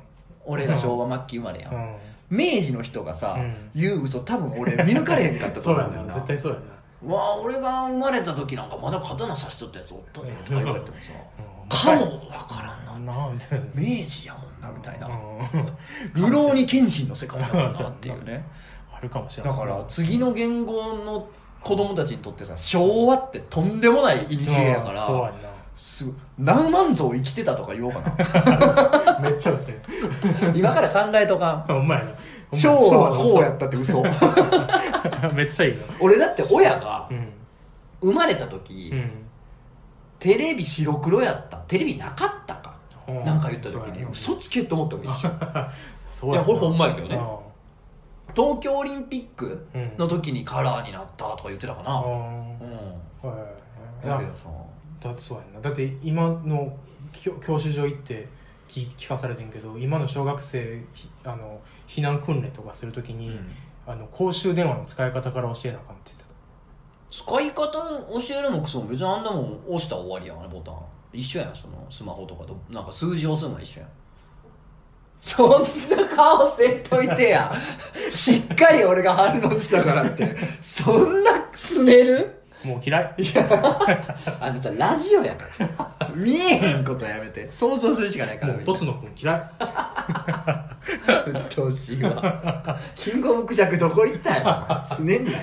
俺ら昭和末期生まれやん、なうん。明治の人がさ、うん。言う嘘多分俺見抜かれへんかったと思うねんな。絶対そうやな。わあ俺が生まれた時なんかまだ刀刺しとったやつおったでとか言われてもさ。うん。かもわからんななんで明治やもんなみたいな。うん。流浪に謙信の世界だな っていうね。あるかもしれない。だから次の言語の子供たちにとってさ昭和ってとんでもない礎やかうんそうやらすごい。何万蔵生きてたとか言おうかな。めっちゃ薄いな今から考えとかん。ほんまやな。昭和はこうやったって嘘。めっちゃいいな俺だって親がうん。生まれた時、うん。テレビ白黒やった。テレビなかったか。うんなんか言った時に嘘つけって思ったもん一瞬そういやこれほんまやけどね。あ東京オリンピックの時にカラーになったとか言ってたかな。あうん。あはいだけどさ。だってそうやんな。だって今の教教習所行って聞聞かされてんけど今の小学生ひあの避難訓練とかするときに、あの公衆電話の使い方から教えなあかんって言ってた使い方教えるもクソも別にあんなもん押したら終わりやんあれボタン。一緒やんそのスマホとかと。なんか数字押すのが一緒やん。そんな顔せんといてや。しっかり俺が反応したからって。そんなすねる？もう嫌い。あのさラジオやから。見えへんことやめて。想像するしかないからもうとつのくん嫌い。うっとうしいわ。キングオブクジャクどこ行ったんやすねんなよ。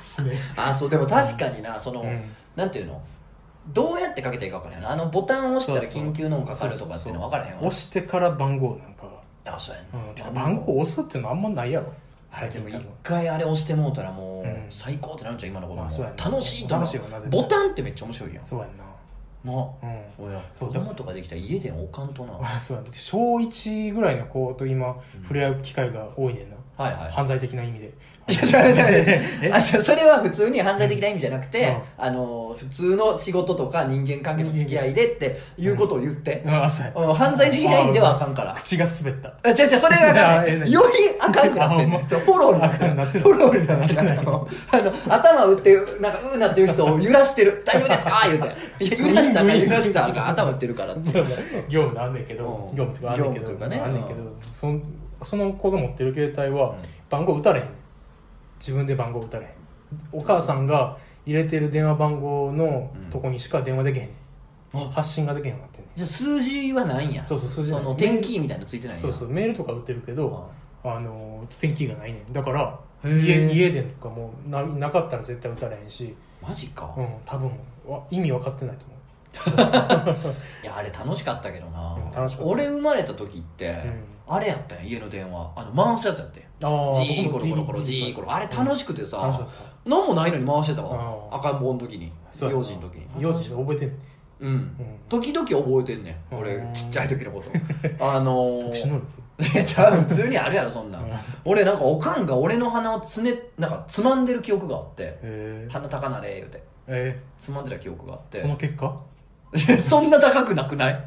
すね。あそうでも確かになその、うん。なんていうの？どうやってかけていいか分からへんな。あのボタンを押したら緊急の音かかるとかっていうの分からへんわ押してから番号なんか。あそうやな、うん。番号押すっていうのあんまないやろあれでも一回あれ押してもうたらもう、うん。最高ってなるんちゃう今の子供あそうやな。楽しいと思う。楽しいよな絶対。ボタンってめっちゃ面白いやん。そうやんな。なうん。親そう子供とかできたら家で置かんとな。はいあそうやん。小1ぐらいの子と今触れ合う機会が多いねんな、はい犯罪的な意味で。いやちょっと待って待ってえ？あじゃあそれは普通に犯罪的な意味じゃなくて、うん。あの普通の仕事とか人間関係の付き合いでっていうことを言って、あそうや。うん犯罪的な意味ではあかんから。口が滑った。あ違う違うそれがあかんねよりあかんくなってんねそうフォローになってるフォローになってるあのあの頭打ってなんかうーなってる人を揺らしてる。大丈夫ですか？言うて。いや揺らしたか揺らしたか。頭打ってるからって。業務であんねんけど、うん。業務とかあんねんけど。業務とかね。あんねんけど。そのその子が持ってる携帯は番号打たれへんねん。自分で番号打たれへん。お母さんが入れてる電話番号のうん。とこにしか電話できへん、あ。発信ができへんようになってんねじゃあ数字はないんや。そうそう。数字ないその点キーみたいなのついてないんや。そうそう。メールとか売ってるけどあの天気がないねん。だから家家でとかもうななかったら絶対打たれへんし、マジか、いうん、多分わ意味分かってないと思 やあれ楽しかったけどな、うん楽しかった。俺生まれた時って、あれやったんや家の電話。あの回すやつやってジーコロコロコロジーコロあれ楽しくてさ、何もないのに回してたわ。赤ん坊の時に。幼児の時に。幼児で覚えてんねうん。うん。時々覚えてんねん。俺うん。ちっちゃい時のこと。あのー特殊能力。いやちゃう普通にあるやろそんなん。うん。俺なんかおかんが俺の鼻をつねなんかつまんでる記憶があって。鼻高なれ言うて。えつまんでた記憶があって。その結果？そんな高くなくない？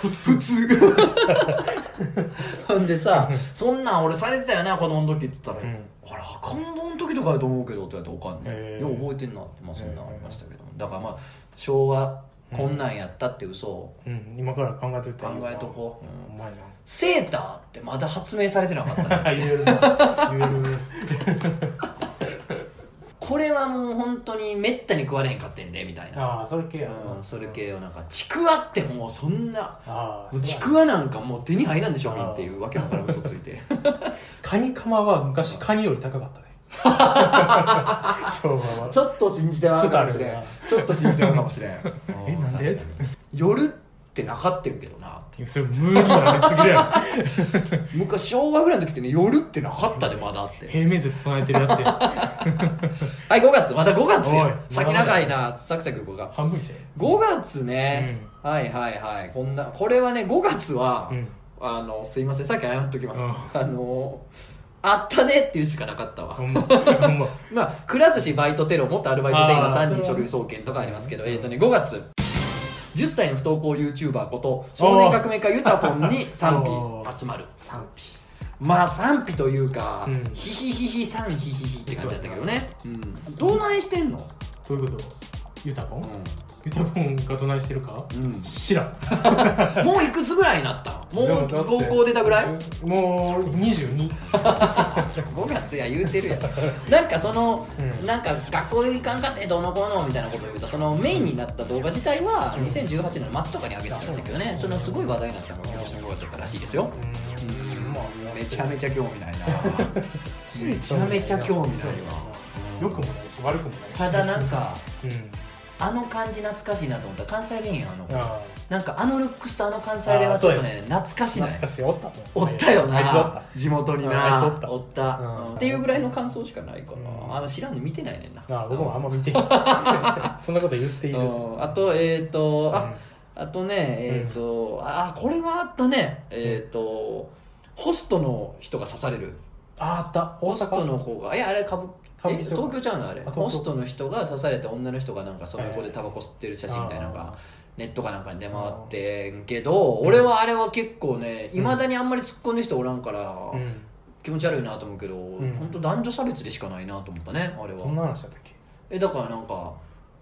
普通。ほんでさそんなん俺されてたよな子供の時って言ったら、うん。あれ赤ん坊の時とかやと思うけどって言われておかんね、へー。よう覚えてんなってまあそんなんありましたけど、だからまあ昭和こんなんやったって嘘を。うん。今から考えといた考えとこう、うん。お前な。セーターってまだ発明されてなかったね言えるな。言えるこれはもう本当にめったに食われへんかってんでみたいな。ああそれ系やうん、それ系をなんかちくわってもうそんなあちくわなんかもう手に入らんで商品っていうわけのわからん嘘ついて。カニカマは昔カニより高かったね。昭和は。ちょっと信じてまうかもしれんちょっと信じてまうかもしれん。えなんで？夜ってなかったんけどなって。それ無理なりすぎるや 昔昭和ぐらいの時ってね夜ってなかったでまだって。ろ平面説備えてるやつや。はい5月。また5月およい先長いな。サクサクいこうか半分にして5月ね、はいはいはい。こんなこれはね5月は、うん。あのすいません。さっき謝っときます、あのあったねっていうしかなかったわ。ほんま。ほんま。まあ、くら寿司バイトテロ、元アルバイトで今3あーそれは人書類送検とかありますけど、そうえっ、とね、5月、10歳の不登校 YouTuber こと、少年革命家ユタポンに賛否。集まる。賛否。まあ賛否というか、うん。ヒヒヒヒ賛ヒヒヒって感じだったけどね。うん。どないしてんの？どういうこと？ユタボン？うユタボンがどないしてるか？ん。うん。知らん。もういくつぐらいになったのもう高校出たぐらい？もう22 5 月や言うてるやん。なんかその、うん。なんか学校行かんかってどうのこうのみたいなことを言うとそのメインになった動画自体はうん。2018年の末とかに上げてたんですけどねそのすごい話題になったのが今年の5月だったらしいですよ。うん。まあめちゃめちゃ興味ないな。めちゃめちゃ興味ないわ。良くもないし悪くもないしただなん。かうんあの感じ懐かしいなと思った。ら関西弁やあのあなんかあのルックスとあの関西弁はちょっとね懐かあしない懐かしい。おったおったよな。地元にうんなおった。おった。うん。うんっていうぐらいの感想しかないかうん。なあの知らんで見てないねんな。ああ僕もあんま見てへん。そんなこと言っていいるあとえっ、とあ、うん。あとねえっ、と、あこれはあったね。えっ、とホストの人が刺される。ああった。大ホスト阪の子が。いやあれ歌舞え東京ちゃうのあれ？ホストの人が刺された女の人がなんかその横でタバコ吸ってる写真みたいなのがネットかなんかに出回ってんけど俺はあれは結構ねいまだにあんまり突っ込んでる人おらんからうん。気持ち悪いなと思うけどん。本当男女差別でしかないなと思ったねあれどんなは話だったっけ？えだからなんか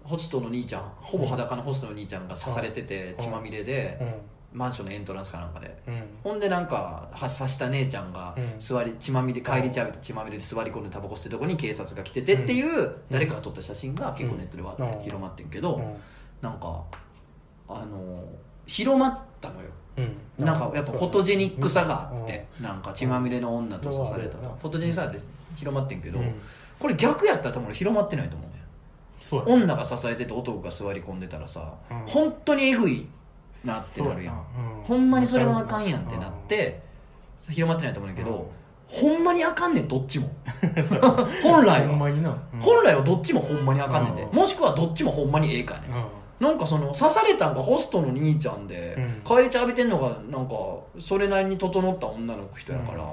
ホストの兄ちゃんほぼ裸のホストの兄ちゃんが刺されてて血まみれでうんマンションのエントランスかなんかで。うん。ほんでなんかは刺した姉ちゃんがうん。座り血まみれ帰り茶浴びて血まみれで座り込んでタバコ吸ってるとこに警察が来ててっていう誰かが撮った写真が結構ネットでわーって広まってんけどうん。なんかあの広まったのよ。うん。なんかやっぱフォトジェニックさがあってなんか血まみれの女と刺されたうん。とフォトジェニックさって広まってんけどうん。これ逆やったら多分俺広まってないと思うねそうや女が支えてて男が座り込んでたらさうん。本当にエグいなってなるやん。ほんまにそれはあかんやんってなって広まってないと思うんだけど、ほんまにあかんねんどっちも。本来は。本来はどっちもほんまにあかんねんで。うん。もしくはどっちもほんまにええかやねん。なんかその刺されたんがホストの兄ちゃんで、うん。帰り茶浴びてんのがなんかそれなりに整った女の人やから、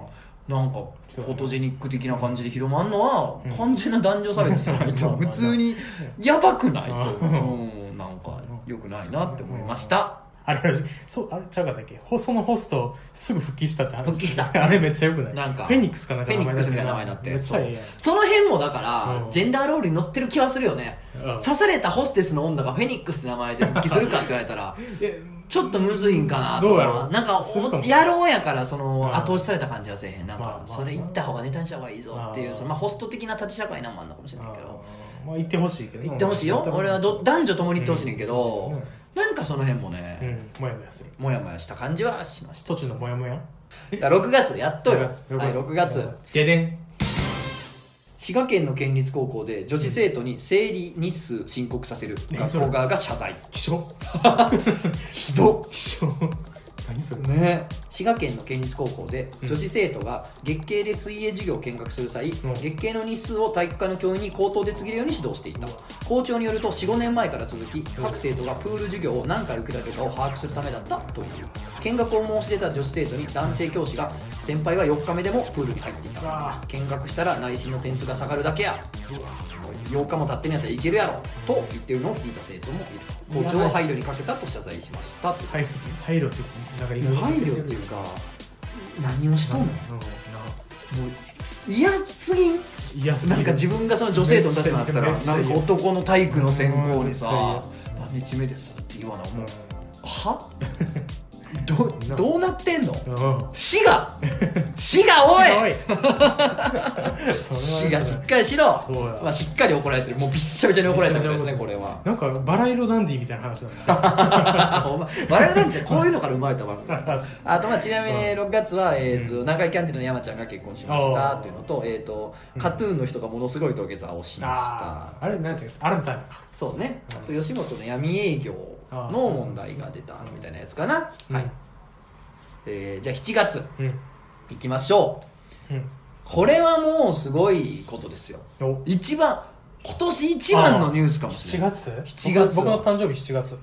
なんかフォトジェニック的な感じで広まんのはうん。完全な男女差別じゃな。いとうん普通にやばくないと、う。ん。うん、なんか良くないなって思いましたあれそうあれちゃうかったっけ？ほそのホストすぐ復帰したって話。復帰した。あれめっちゃよくない？なんかフェニックスかなんフかェニックスみたいな名前になって。めっちゃええやん。その辺もだから、うん。ジェンダーロールに乗ってる気はするよね、うん。刺されたホステスの女がフェニックスって名前で復帰するかって言われたら えちょっとむずいんかなとどうやろなんかやろうやからそのうん。後押しされた感じはせえへん。なんかそれ行った方がネタにした方がいいぞっていうそのまあホスト的な縦社会なんもあんのかもしれないけどまあ行ってほしいけど。行ってほしいよ。俺はど男女ともに行ってほしいねんけどうんなんかその辺もうねんもやもやする。もやもやした感じはしました途中のもやもや？だから6月やっとよ。はい6月。ででん滋賀県の県立高校で女子生徒に生理日数申告させる学校側が謝罪。気象 ひど 何それね。滋賀県の県立高校でうん。女子生徒が月経で水泳授業を見学する際、ん。月経の日数を体育科の教員に口頭で告げるように指導していた。校長によると45年前から続き各生徒がプール授業を何回受けたのかを把握するためだったという。見学を申し出た女子生徒に男性教師が先輩は4日目でもプールに入っていた。あ見学したら内心の点数が下がるだけや。8日も経ってんやったらいけるやろ。と言ってるのを聞いた生徒もいる校長は配慮にかけたと謝罪しました。と配配慮ってなんか配慮っていうか何をしとんの？もう嫌すぎん？なんか自分がその女生徒の立場だったらなんか男の体育の専攻にさうん「何日目です」って言わなうもうは？どどうなってんの？んうん。滋賀？滋賀おい！い滋賀しっかりしろ。まあしっかり怒られてる。もうびっしゃびしゃに怒られてるんですねこれは なんかバラ色ダンディみたいな話なんだ お前我々なんてこういうのから生まれたあとまあちなみにうん。6月は、えーとう南海キャンティの山ちゃんが結婚しましたあーというのと,、えー、とうん。カトゥーンの人がものすごい土下座をしました、あれなんていうのアラムタイムか。そうね、吉本の闇営業の問題が出たみたいなやつかな、うん。はい。えーじゃあ7月。うん。いきましょう。うん。これはもうすごいことですよ。お。一番今年一番のニュースかもし7れない。月？7月。僕の誕生日7月。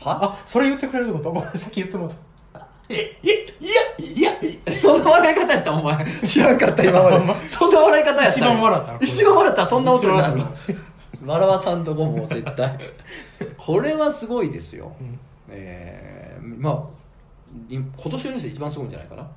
は？あそれ言ってくれるってこと？ごめんさっき言ってもらった。えいやいやいやそんな笑い方やった？お前。知らんかった今まで。そんな笑い方やった一番笑ったの？一番笑ったらそんな音になるの。笑わさんとこも絶対 これはすごいですよ、うん。えー、まあい今年のニュースで一番すごいんじゃないかな。うん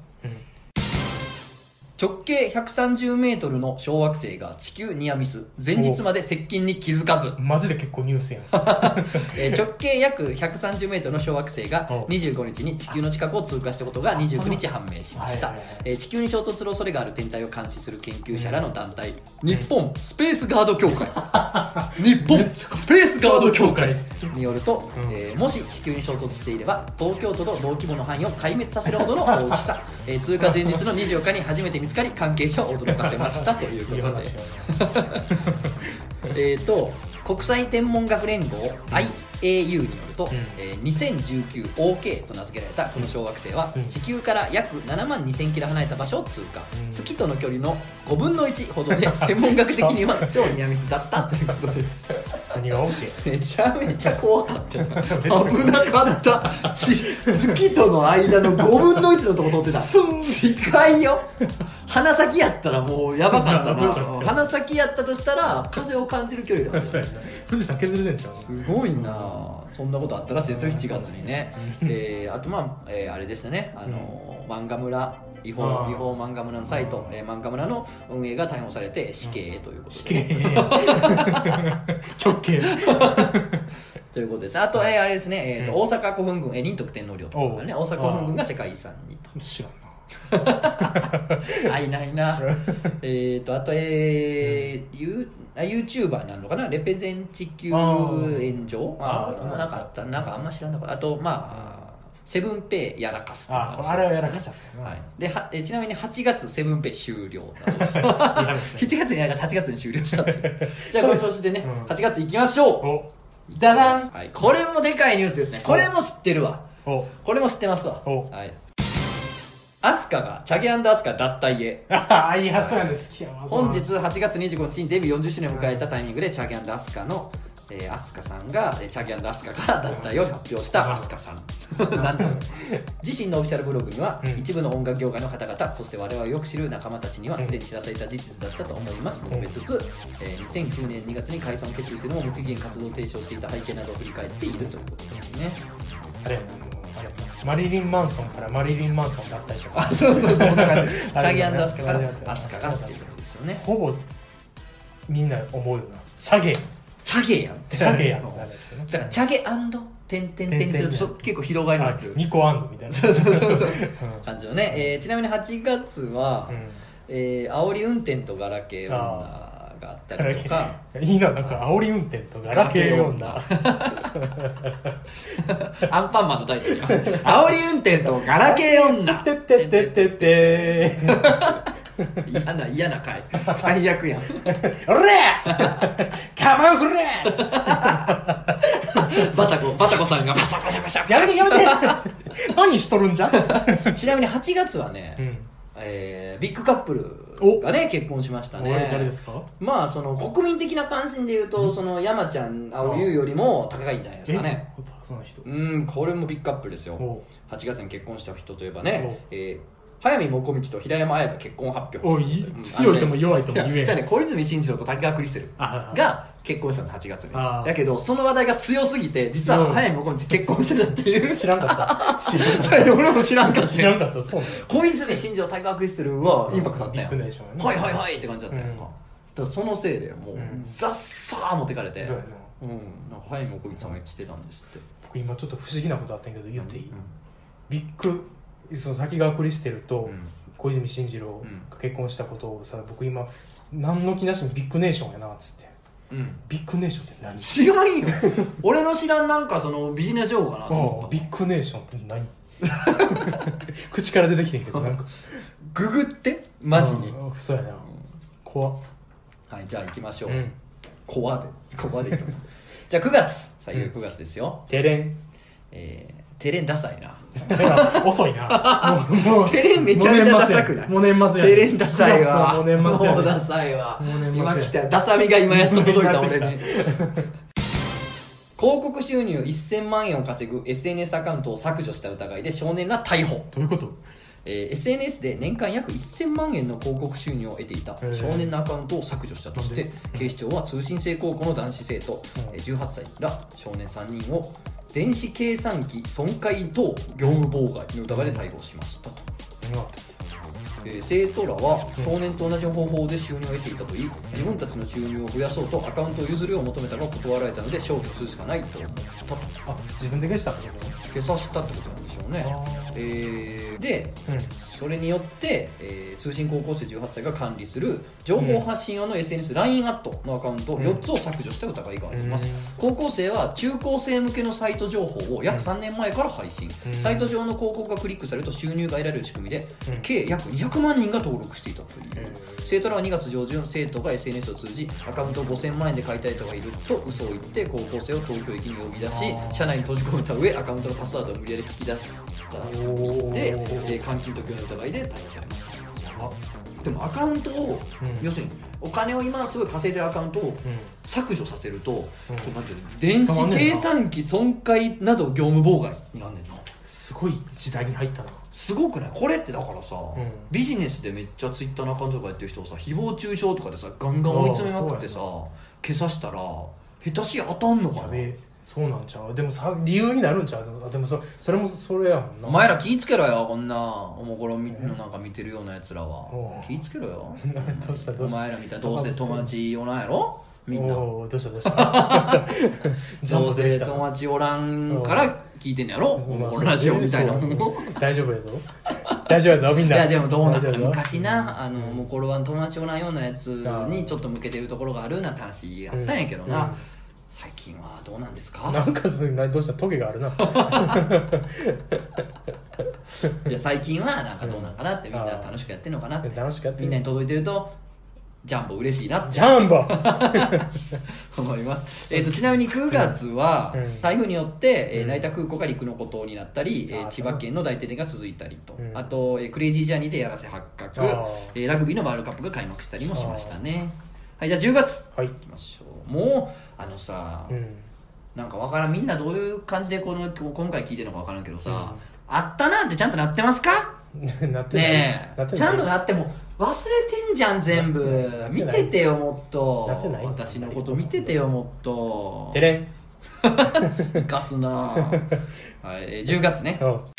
直径130メートルの小惑星が地球ニアミス。前日まで接近に気づかず、マジで結構ニュースやん。えー直径約130メートルの小惑星がお。25日に地球の近くを通過したことが29日判明しました。はいはいはいえー地球に衝突する恐れがある天体を監視する研究者らの団体、日本スペースガード協会。日本スペースガード協会。によると、うん。えーもし地球に衝突していれば東京都と同規模の範囲を壊滅させるほどの大きさ、えー通過前日の24日に初めて見つかり関係者を驚かせましたということで。えー、と国際天文学連合 IAU によると、うん。えー 2019OK と名付けられたこの小惑星は、うん。地球から約7万2000キロ離れた場所を通過、うん。月との距離の5分の1ほどで天文学的には超ニアミスだったということです。何が OK めちゃめちゃ怖かった。よ危なかった。ち月との間の5分の1のとこ通ってた。近いよ鼻先やったらもうやばかった危な。鼻先やったとしたら風を感じる距離だった富士山削れてんじゃん。すごいな。あそんなことあったらしいですよ7月にね、えーあとまあ、えーあれですね。あのー漫画村。違法違法漫画村のサイト、えー漫画村の運営が逮捕されて死刑ということで、死刑。極刑。ということです。あと、えーあれですね、えーとうん。大阪古墳群、えー、仁徳天皇陵とかがね大阪古墳群が世界遺産にと。知らんな あいないな。えっとあとえー、ユーあ YouTuber になるのかな？レペゼン地球炎上？ああなんかあった。なんかあんま知らんのかな。あとまあセブンペイやらかす。ああれはやらかしたっすよねはい、ではえちなみに8月セブンペイ終了。だそうですいい話ね7月にやらかし8月に終了したっていう。じゃあこの調子でね、うん。8月いきましょお。うダダン、はい、これもでかいニュースですね。これも知ってるわ。お。これも知ってますわ。お。はいアスカがチャゲアスカ脱退へ。ああいい発想やね好きやわ本日8月25日にデビュー40周年を迎えたタイミングでチャゲアスカの、えー、アスカさんがえーチャゲアスカから脱退を発表したアスカさん。なんと自身のオフィシャルブログには、うん。一部の音楽業界の方々そして我々をよく知る仲間たちにはうん。すでに知らされた事実だったと思います。と述べつつ、えー2009年2月に解散を決意するも無期限活動停止をしていた背景などを振り返っているということですね。あれやなあのあれマリリン・マンソンからマリリン・マンソンだったりしたあそうそうそう。こんな感ャゲだね。アスカからアスカがっていうことですよね。ほぼみんな思うよな。シャゲ。チャゲやん。シャゲやん。ってなるやつよねだからチャゲ点々点にすると結構広がりになる2個あんのみたいなそうそうそうそううん感じのね、えーちなみに8月は、うんえー煽り運転とガラケー女があったりとか。いいななんか煽り運転とガラケー女。アンパンマンのタイトルよ煽り運転とガラケー女。てってってってって。嫌な嫌な回。最悪やん。おらカバンくれバタコバタコさんが。バサバサバサやめてやめて。何しとるんじゃ？ちなみに8月はね、うんえービッグカップルがね結婚しましたね。俺誰ですか？まあその国民的な関心で言うと、その山ちゃん青優よりも高いんじゃないですかね。えその人。うんこれもビッグカップルですよ。お。8月に結婚した人といえばね、えー早見もこみちと平山綾が結婚発表。強いとも弱いとも言えん。じゃあね小泉進次郎と滝川クリステルあが結婚したんです8月にだけどその話題が強すぎて実はうん早見もこみち結婚してたっていう。知らんかった。知らんか それ俺も知らんかっった。た知らんかった。そうね。小泉進次郎滝川クリステルはインパクトあったよね。はいはいはいって感じだったやんか、うん。だからそのせいでもう、うん。ザッサー持ってかれて。そうやな。うん。なんか早見もこみちさんがしてたんですって。僕今ちょっと不思議なことあったんやけど言っていい、うん。ビッグその滝川クリステルとうん。小泉進次郎が結婚したことをさ僕今何の気なしにビッグネーションやなっつって。うん。ビッグネーションって何？知らんよ。俺の知らんなんかそのビジネス用語かなと思った。ビッグネーションって何？口から出てきてんけどなんか。ググって？マジに。うんそうやな。怖っ。はいじゃあ行きましょう、うん。コアでコアでじゃあ9月。さあいよいよ9月ですよ、テレン。えー、テレンダサいな遅いな。もうもうテレンめちゃめちゃダサくない？もう年末やテレンダサいわ。もう年末やもうダねサいわ。今来たダサみが今やっと届いた俺に。広告収入1000万円を稼ぐ SNS アカウントを削除した疑いで少年が逮捕。どういうこと？えー SNS で年間約1000万円の広告収入を得ていたー。少年のアカウントを削除したとして警視庁は通信制高校の男子生徒、うん。えー18歳ら少年3人を電子計算機損壊等業務妨害の疑いで逮捕しましたと、えー生徒らは少年と同じ方法で収入を得ていたといい。自分たちの収入を増やそうとアカウントを譲るよう求めたが断られたので消去するしかないと。思ったとあ自分で消したってこと消させたってことなんでしょうね。あえーでうんそれによって、えー通信高校生18歳が管理する情報発信用の SNS、LINE アットのアカウント4つを削除した疑いがあります、うん。高校生は中高生向けのサイト情報を約3年前から配信、うん。サイト上の広告がクリックされると収入が得られる仕組みで、うん。計約200万人が登録していたという、へ生徒らは2月上旬生徒が SNS を通じアカウントを5000万円で買いたい人がいると嘘を言って高校生を東京駅に呼び出しあー。社内に閉じ込めた上アカウントのパスワードを無理やり聞き出したとして、えー監禁と疑いで逮捕されましたでもアカウントを、うん。要するにお金を今すごい稼いでるアカウントをうん。削除させると、こうなんていうの電子計算機損壊など業務妨害になんねんな。すごい時代に入ったな。すごくない？これってだからさ、ん。ビジネスでめっちゃツイッターのアカウントとかやってる人をさ誹謗中傷とかでさガンガン追い詰めまくってさ消さしたら下手し当たんのかな？そうなんちゃう？でもさ理由になるんちゃう？でもそそれもそれやもんな。お前ら気ぃつけろよこんなおもころみのなんか見てるようなやつらは。おう。気ぃつけろよ。どうしたどうした？お前らみたいなどうせ友達おらんやろ？みんな。どうしたどうし た？どうせ友達おらんから聞いてんのやろ？おもころラジオみたいな。もん大丈夫やぞ。大丈夫やぞみんな。いいやでもどうなん？か大丈夫よ昔なあのもころは友達おらんようなやつにちょっと向けてるところがあるなんて話あったんやけどな、うん最近はどうなんですか？なんかすなどうした？トゲがあるな。いや最近はなんかどうなんかなってみんな楽しくやってんのかなって。楽しくやってる？みんなに届いてるとジャンボ嬉しいなって。ジャンボ。思います、えー、とちなみに9月はうん。台風によって、えーうん。成田空港が陸の孤島になったり、えーあー。千葉県の大停電が続いたりと、うん。あと、えークレイジージャーニーでやらせ発覚。えーラグビーのワールドカップが開幕したりもしましたね。はいじゃあ10月。はい。いきましょう。もうあのさ、うん。なんかわからんみんなどういう感じでこの今回聞いてるのかわからんけどさ、うん。あったなってちゃんとなってますか？なってない。ねえ。ちゃんとなっても忘れてんじゃん全部。見ててよもっと。なってない。私のこと見ててよもっと。てれん。生かすな。はい、えー10月ね。うん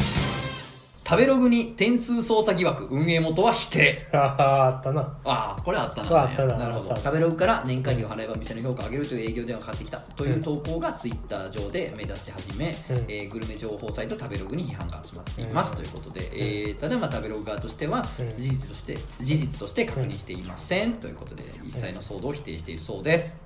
食べログに点数操作疑惑運営元は否定。あああったな。ああこれあったな。あったな。なるほど。食べログから年会費を払えば店の評価を上げるという営業電話がかかってきたという投稿がツイッター上で目立ち始め、えーグルメ情報サイト食べログに批判が集まっています、ということで、えーただまあ食べログ側としてはうん。事実として事実として確認していません、ということで一切の騒動を否定しているそうです、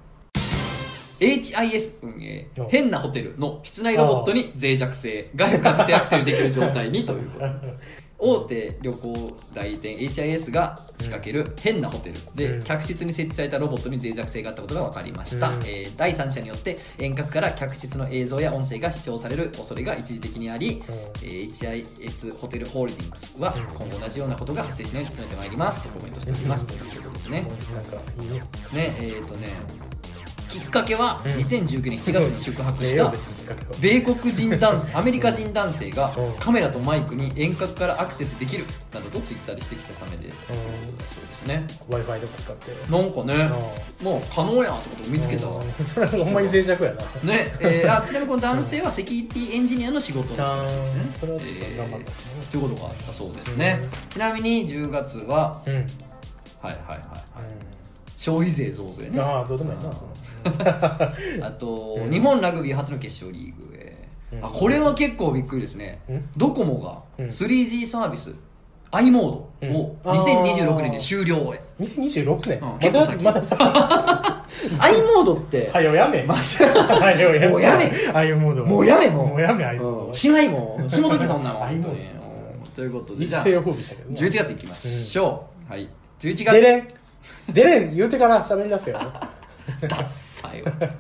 HIS 運営お。変なホテルの室内ロボットに脆弱性外部から不正アクセルできる状態にということ。大手旅行代理店 HIS が仕掛ける変なホテルで、うん。客室に設置されたロボットに脆弱性があったことが分かりました、うん。えー第三者によって遠隔から客室の映像や音声が視聴される恐れが一時的にあり、えー HIS ホテルホールディングスはうん。今後同じようなことが発生しないように努めてまいりますとコメントしております、ということですね。なんかいいね。ねえっ、とねきっかけはうん。2019年7月に宿泊した米国人男性アメリカ人男性がうん。カメラとマイクに遠隔からアクセスできるなどとツイッターで指摘したためで。そうですね。w i f i とか使って？なんかねもう可能やんってことを見つけた。それはほんまに脆弱やな。ねえー あちなみにこの男性はセキュリティエンジニアの仕事をしてあらっしゃるんですね。ーそれはちょっと頑張ったえーということがあったそうですね。ちなみに10月ははいはいはい消費税増税ね。ああどうでもいいなそのあと、うん。日本ラグビー初の決勝リーグへ、うん。あこれは結構びっくりですね、うん。ドコモがうん。3G サービス、i モードをうん。2026年で終了へ、2026年。うんま結構先。だまださ。i モードって、はよやめ。ま はよやめ。もうやめ。ああいうモードは。もうやめもう。もうやめああいううん。モードしまいもうしもときそんなの i モード。本当にうん。ということでじゃあ一世を風靡したけどね。11月いきましょう、はい。11出月。れん。出れん。言うてから喋り出すよ。ダッサいわ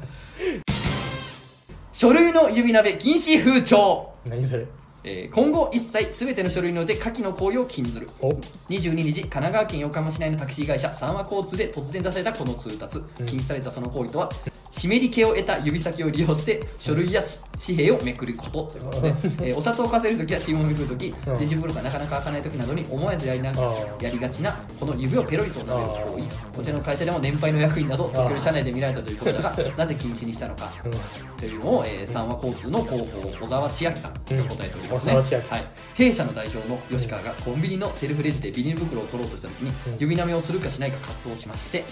書類の指鍋禁止風潮。何それ？えー今後一切全ての書類において下記の行為を禁ずる。お。22日神奈川県横浜市内のタクシー会社三和交通で突然出されたこの通達、禁止されたその行為とは湿り気を得た指先を利用して書類や紙幣をめくること。ということで、えーお札を貸せるときや新聞をめくるときうん。レジ袋がなかなか開かないときなどに思わずやりなやりがちなこの指をペロリと食べる行為。こちらの会社でも年配の役員などあー時折社内で見られたということだがなぜ禁止にしたのか。うん。というのを、えー、三和交通の広報小沢千秋さんが答えておりますね、うん小沢千秋さんはい、弊社の代表の吉川がコンビニのセルフレジでビニール袋を取ろうとした時にうん。指舐めをするかしないか葛藤しまして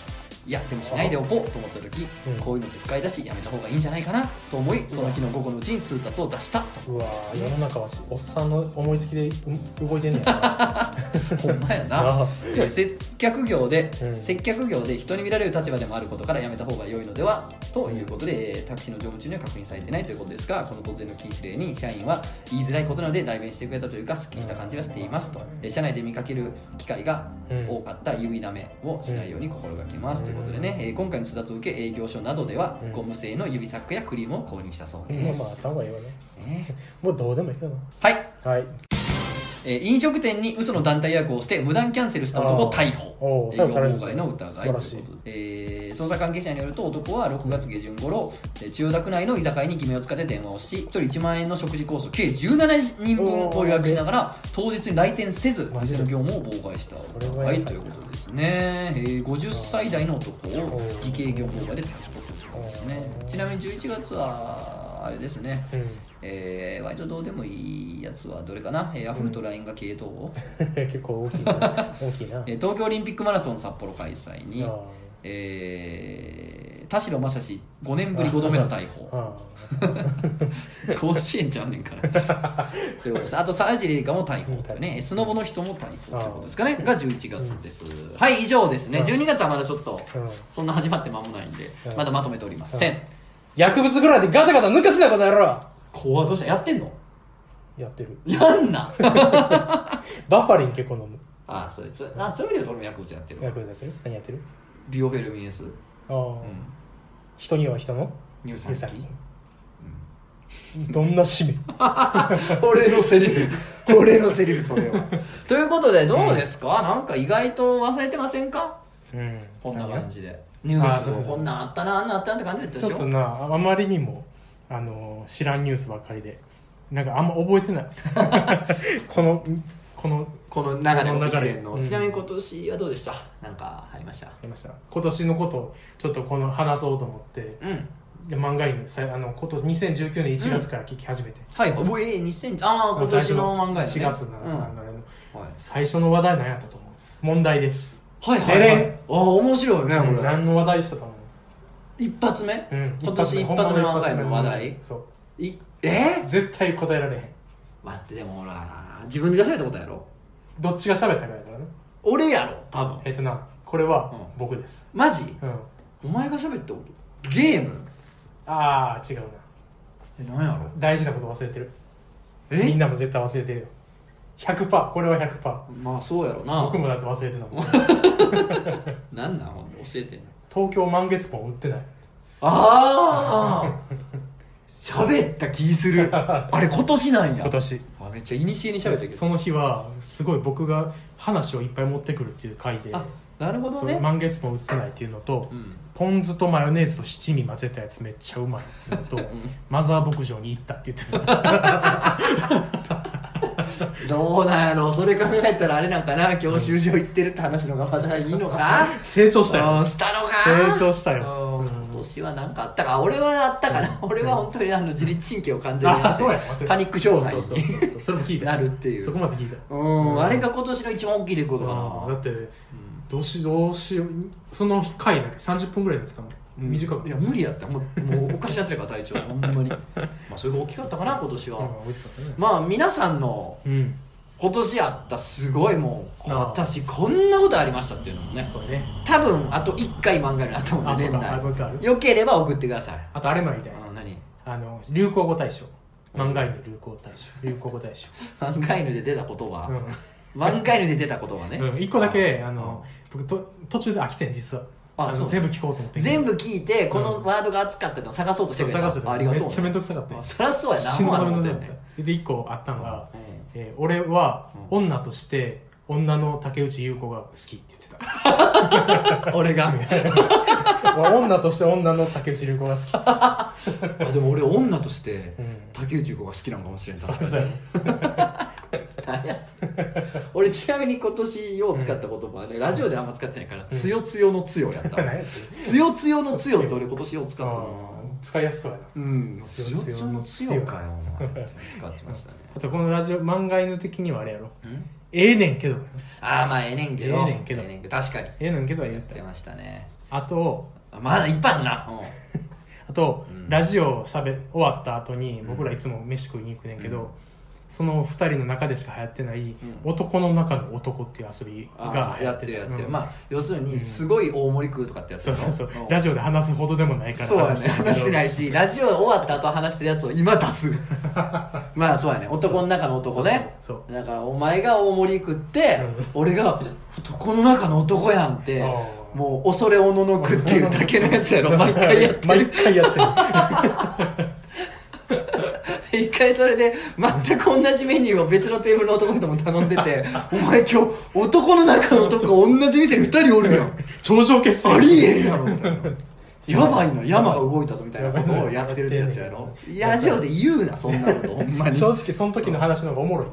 いやでもしないでおこうと思った時、うん。こういうのって不快だしやめた方がいいんじゃないかなと思いその日の午後のうちに通達を出した。うわー世の中はしおっさんの思いつきでう動いてんねや。な ほんまやな。接客業で、うん。接客業で人に見られる立場でもあることからやめた方が良いのではということで、えータクシーの乗務中には確認されてないということですがこの突然の禁止令に社員は言いづらいことなので代弁してくれたというかすっきりした感じがしていますと、えー社内で見かける機会がうん多かった指舐めをしないように心がけます、ということでね、えー今回の通達を受け営業所などではうん。ゴム製の指サックやクリームを購入したそうです、まあまああった方がいいわね。ね。もうどうでもいいけどな。はい。はいえー飲食店に嘘の団体予約をして無断キャンセルした男を逮捕。営業の疑いということで、えー捜査関係者によると男は6月下旬頃えー千代田区内の居酒屋に偽名を使って電話をし1人1万円の食事コース計17人分を予約しながら当日に来店せず店の業務を妨害した。疑い。ということですね、えー50歳代の男を偽計業務妨害で逮捕ということですね。ちなみに11月はあれですね。うんえー、割とどうでもいいやつはどれかな、えー、ヤフーと LINE が系統を、結構大きいな。大きいな。えー東京オリンピックマラソン札幌開催にあ、えー、田代正史5年ぶり5度目の逮捕。あ 甲子園ちゃうねんから。ということです。あと沢尻エリカも逮捕というねスノボの人も逮捕ということですかね。が11月です、はい以上ですね。うん。12月はまだちょっとうん。そんな始まって間もないんでうん。まだまとめておりません、薬物ぐらいでガタガタ抜かすなことやろ怖どうした？やってんの？やってる。やんな。バファリン結構飲む。あそれそれあそういう意味では俺も薬物やってる。わ薬物やってる？何やってる？ビオフェルミン S、ああ、うん、人には人の？乳酸菌。どんな使命 俺のセリフ。俺のセリフそれは。ということでどうですか、なんか意外と忘れてませんか？うん。こんな感じで。ニュースをこんなんあったなあんなんあったなって感じだったでしょ？ちょっとなあまりにもあの知らんニュースばっかりで。なんかあんま覚えてない。このこのこの流れこのの、うん。ちなみに今年はどうでした？なんかありました？ありました。今年のことをちょっとこの話そうと思って。うん。漫画犬さあの今年2019年1月から聞き始めて、はい。もうえー、2000ああ今年の漫画やね。1月のうん。漫画の。はい。最初の話題何やったと思う。問題です、はいはい、はい、ああ面白いねこれ、何の話題したと思う、一発目、うん、今年一発目のの話題？そう。いえ？絶対答えられへん。待ってでもほら自分が喋ったことやろ？どっちが喋ったかやからね。俺やろ多分。えっとなこれはうん。僕です。マジ？うん。お前が喋ったこと？ゲーム？ああ違うな。え何やろ？大事なこと忘れてる。みんえなも絶対忘れてるよ。100%これは100%まあそうやろな。僕もだって忘れてたもん。なんなん？教えてんの？東京満月ポン売ってないああ喋った気する。あれ今年なんや。今年。あめっちゃイニシエに喋ったけど。その日はすごい僕が話をいっぱい持ってくるっていう回であなるほどね。満月ポン売ってないっていうのと、うん。ポン酢とマヨネーズと七味混ぜたやつめっちゃうまいっていうのと、マザー牧場に行ったって言ってた。どうなんやろそれ考えたらあれなんかな。教習所行ってるって話のがまだいいのか成長したよ。うんしたのか成長したよ年は何かあったか俺はあったかな俺は本当にあの自律神経を完全にあそうや。パニック障害そうそうそうそう。それも聞いた。なるっていうそこまで聞いた。うん。あれが今年の一番大きい出来事かな。うん。だってどうしどうしよう。その回だけ30分ぐらいになってたもん、短くいや無理やった。もうもうおかしなってるから体調ほんまに。まあそれが大きかったかな今年は。まあ皆さんのうん今年あったすごいもうああ私こんなことありましたっていうのもね。そうね。多分あと1回漫画になったもんあそ年内。あもう一回ある。よければ送ってください。あとあれもやりたい。あ何？あの流行語大賞。漫画犬流行大賞。流行語大賞。漫画犬で出た言葉、う漫画犬で出た言葉ね、ん、うん、一個だけあの僕と途中で飽きてん実は。のあそう。全部聞こうと思って全部聞いてこのワードが熱かったのを探そうとしてくれた、探してた。ありがとうめっちゃめんどくさかったよ。あそりゃそうやな。死ぬほどで一個あったのが、うんえー俺はう女として女の竹内優子が好きって言ってた。俺が？女として女の竹内優子が好き。あでも俺女としてうん。竹内優子が好きなのかもしれんそ確かうそう。何やそれ。俺ちなみに今年よう使った言葉はね、ラジオであんま使ってないから「つよつよのつよ」やったつよつよのつよって俺今年よう使ったなあー使いやすそうやな。うん。つつよつよのつよかよお前って使ってましたねあとこのラジオ漫画犬的にはあれやろうんええねんけどああまあええねんけどええねんけど確かにええねんけどはやっ言ったてましたねあとあまだいっぱいあんなあと、うんラジオしゃべ終わった後に僕らいつも飯食いに行くねんけど、うんその二人の中でしか流行ってない、ん。男の中の男っていう遊びあが流行ってやって。るまあ要するうん。にすごい大盛り食うとかってやつそうそうそう。うん。ラジオで話すほどでもないからそうやね。話してないいしラジオ終わった後話してるやつを今出す。まあそうやね。男の中の男ね。そうだからお前が大盛り食って、うん。俺が男の中の男やんってもう恐れおののくっていうだけのやつやろ。毎回やって毎る回やってる 一回それで全く同じメニューを別のテーブルの男の人も頼んでて お前今日男の中の男が同じ店に2人おるやん。頂上決戦。ありえんやろみたいな。やばいな山が動いたぞみたいなことをやってるってやつやろ。ラジオで言うなそんなことほんまに。正直その時の話の方がおもろい。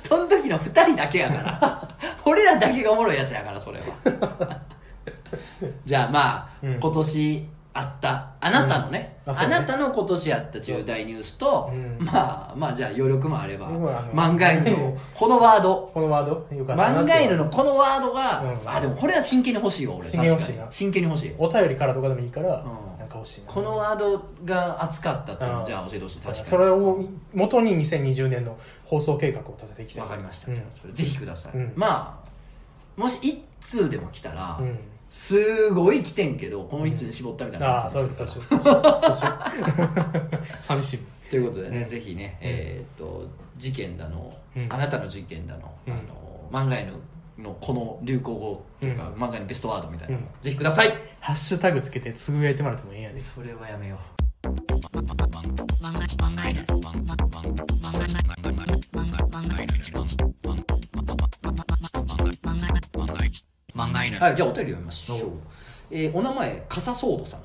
そその時の2人だけやから。俺らだけがおもろいやつやからそれは。じゃあまあ、うん。今年あった。あなたのね,、あうん。あね。なたの今年あった重大ニュースと、うん。まあまあじゃあ余力もあれば漫画犬の このワード。このワード？よかったな漫画犬のこのワードが、うん。あでもこれは真剣に欲しいよ俺。真剣に欲しいな。真剣に欲しいお便りからとかでもいいから、ん。なんか欲しいな。このワードが熱かったっていうのをうん。じゃあ教えてほしい。確かに。それを元に2020年の放送計画を立てていきたいわかりました、うん。じゃあそれぜひください、うん。まあもし一通でも来たら、うんすごい来てんけどこの一通に絞ったみたいなああ感じですそうですそうしようそう しよう寂しい。ということでね、うん。ぜひね、うん。えーっと事件だの、うん。あなたの事件だの,、うん。あの漫画へののこの流行語というか、うん。漫画へのベストワードみたいなの、うん。ぜひください。ハッシュタグつけてつぶやいてもらってもええやでそれはやめようはいじゃあお便り読みましょう、えーお名前カサソードさん。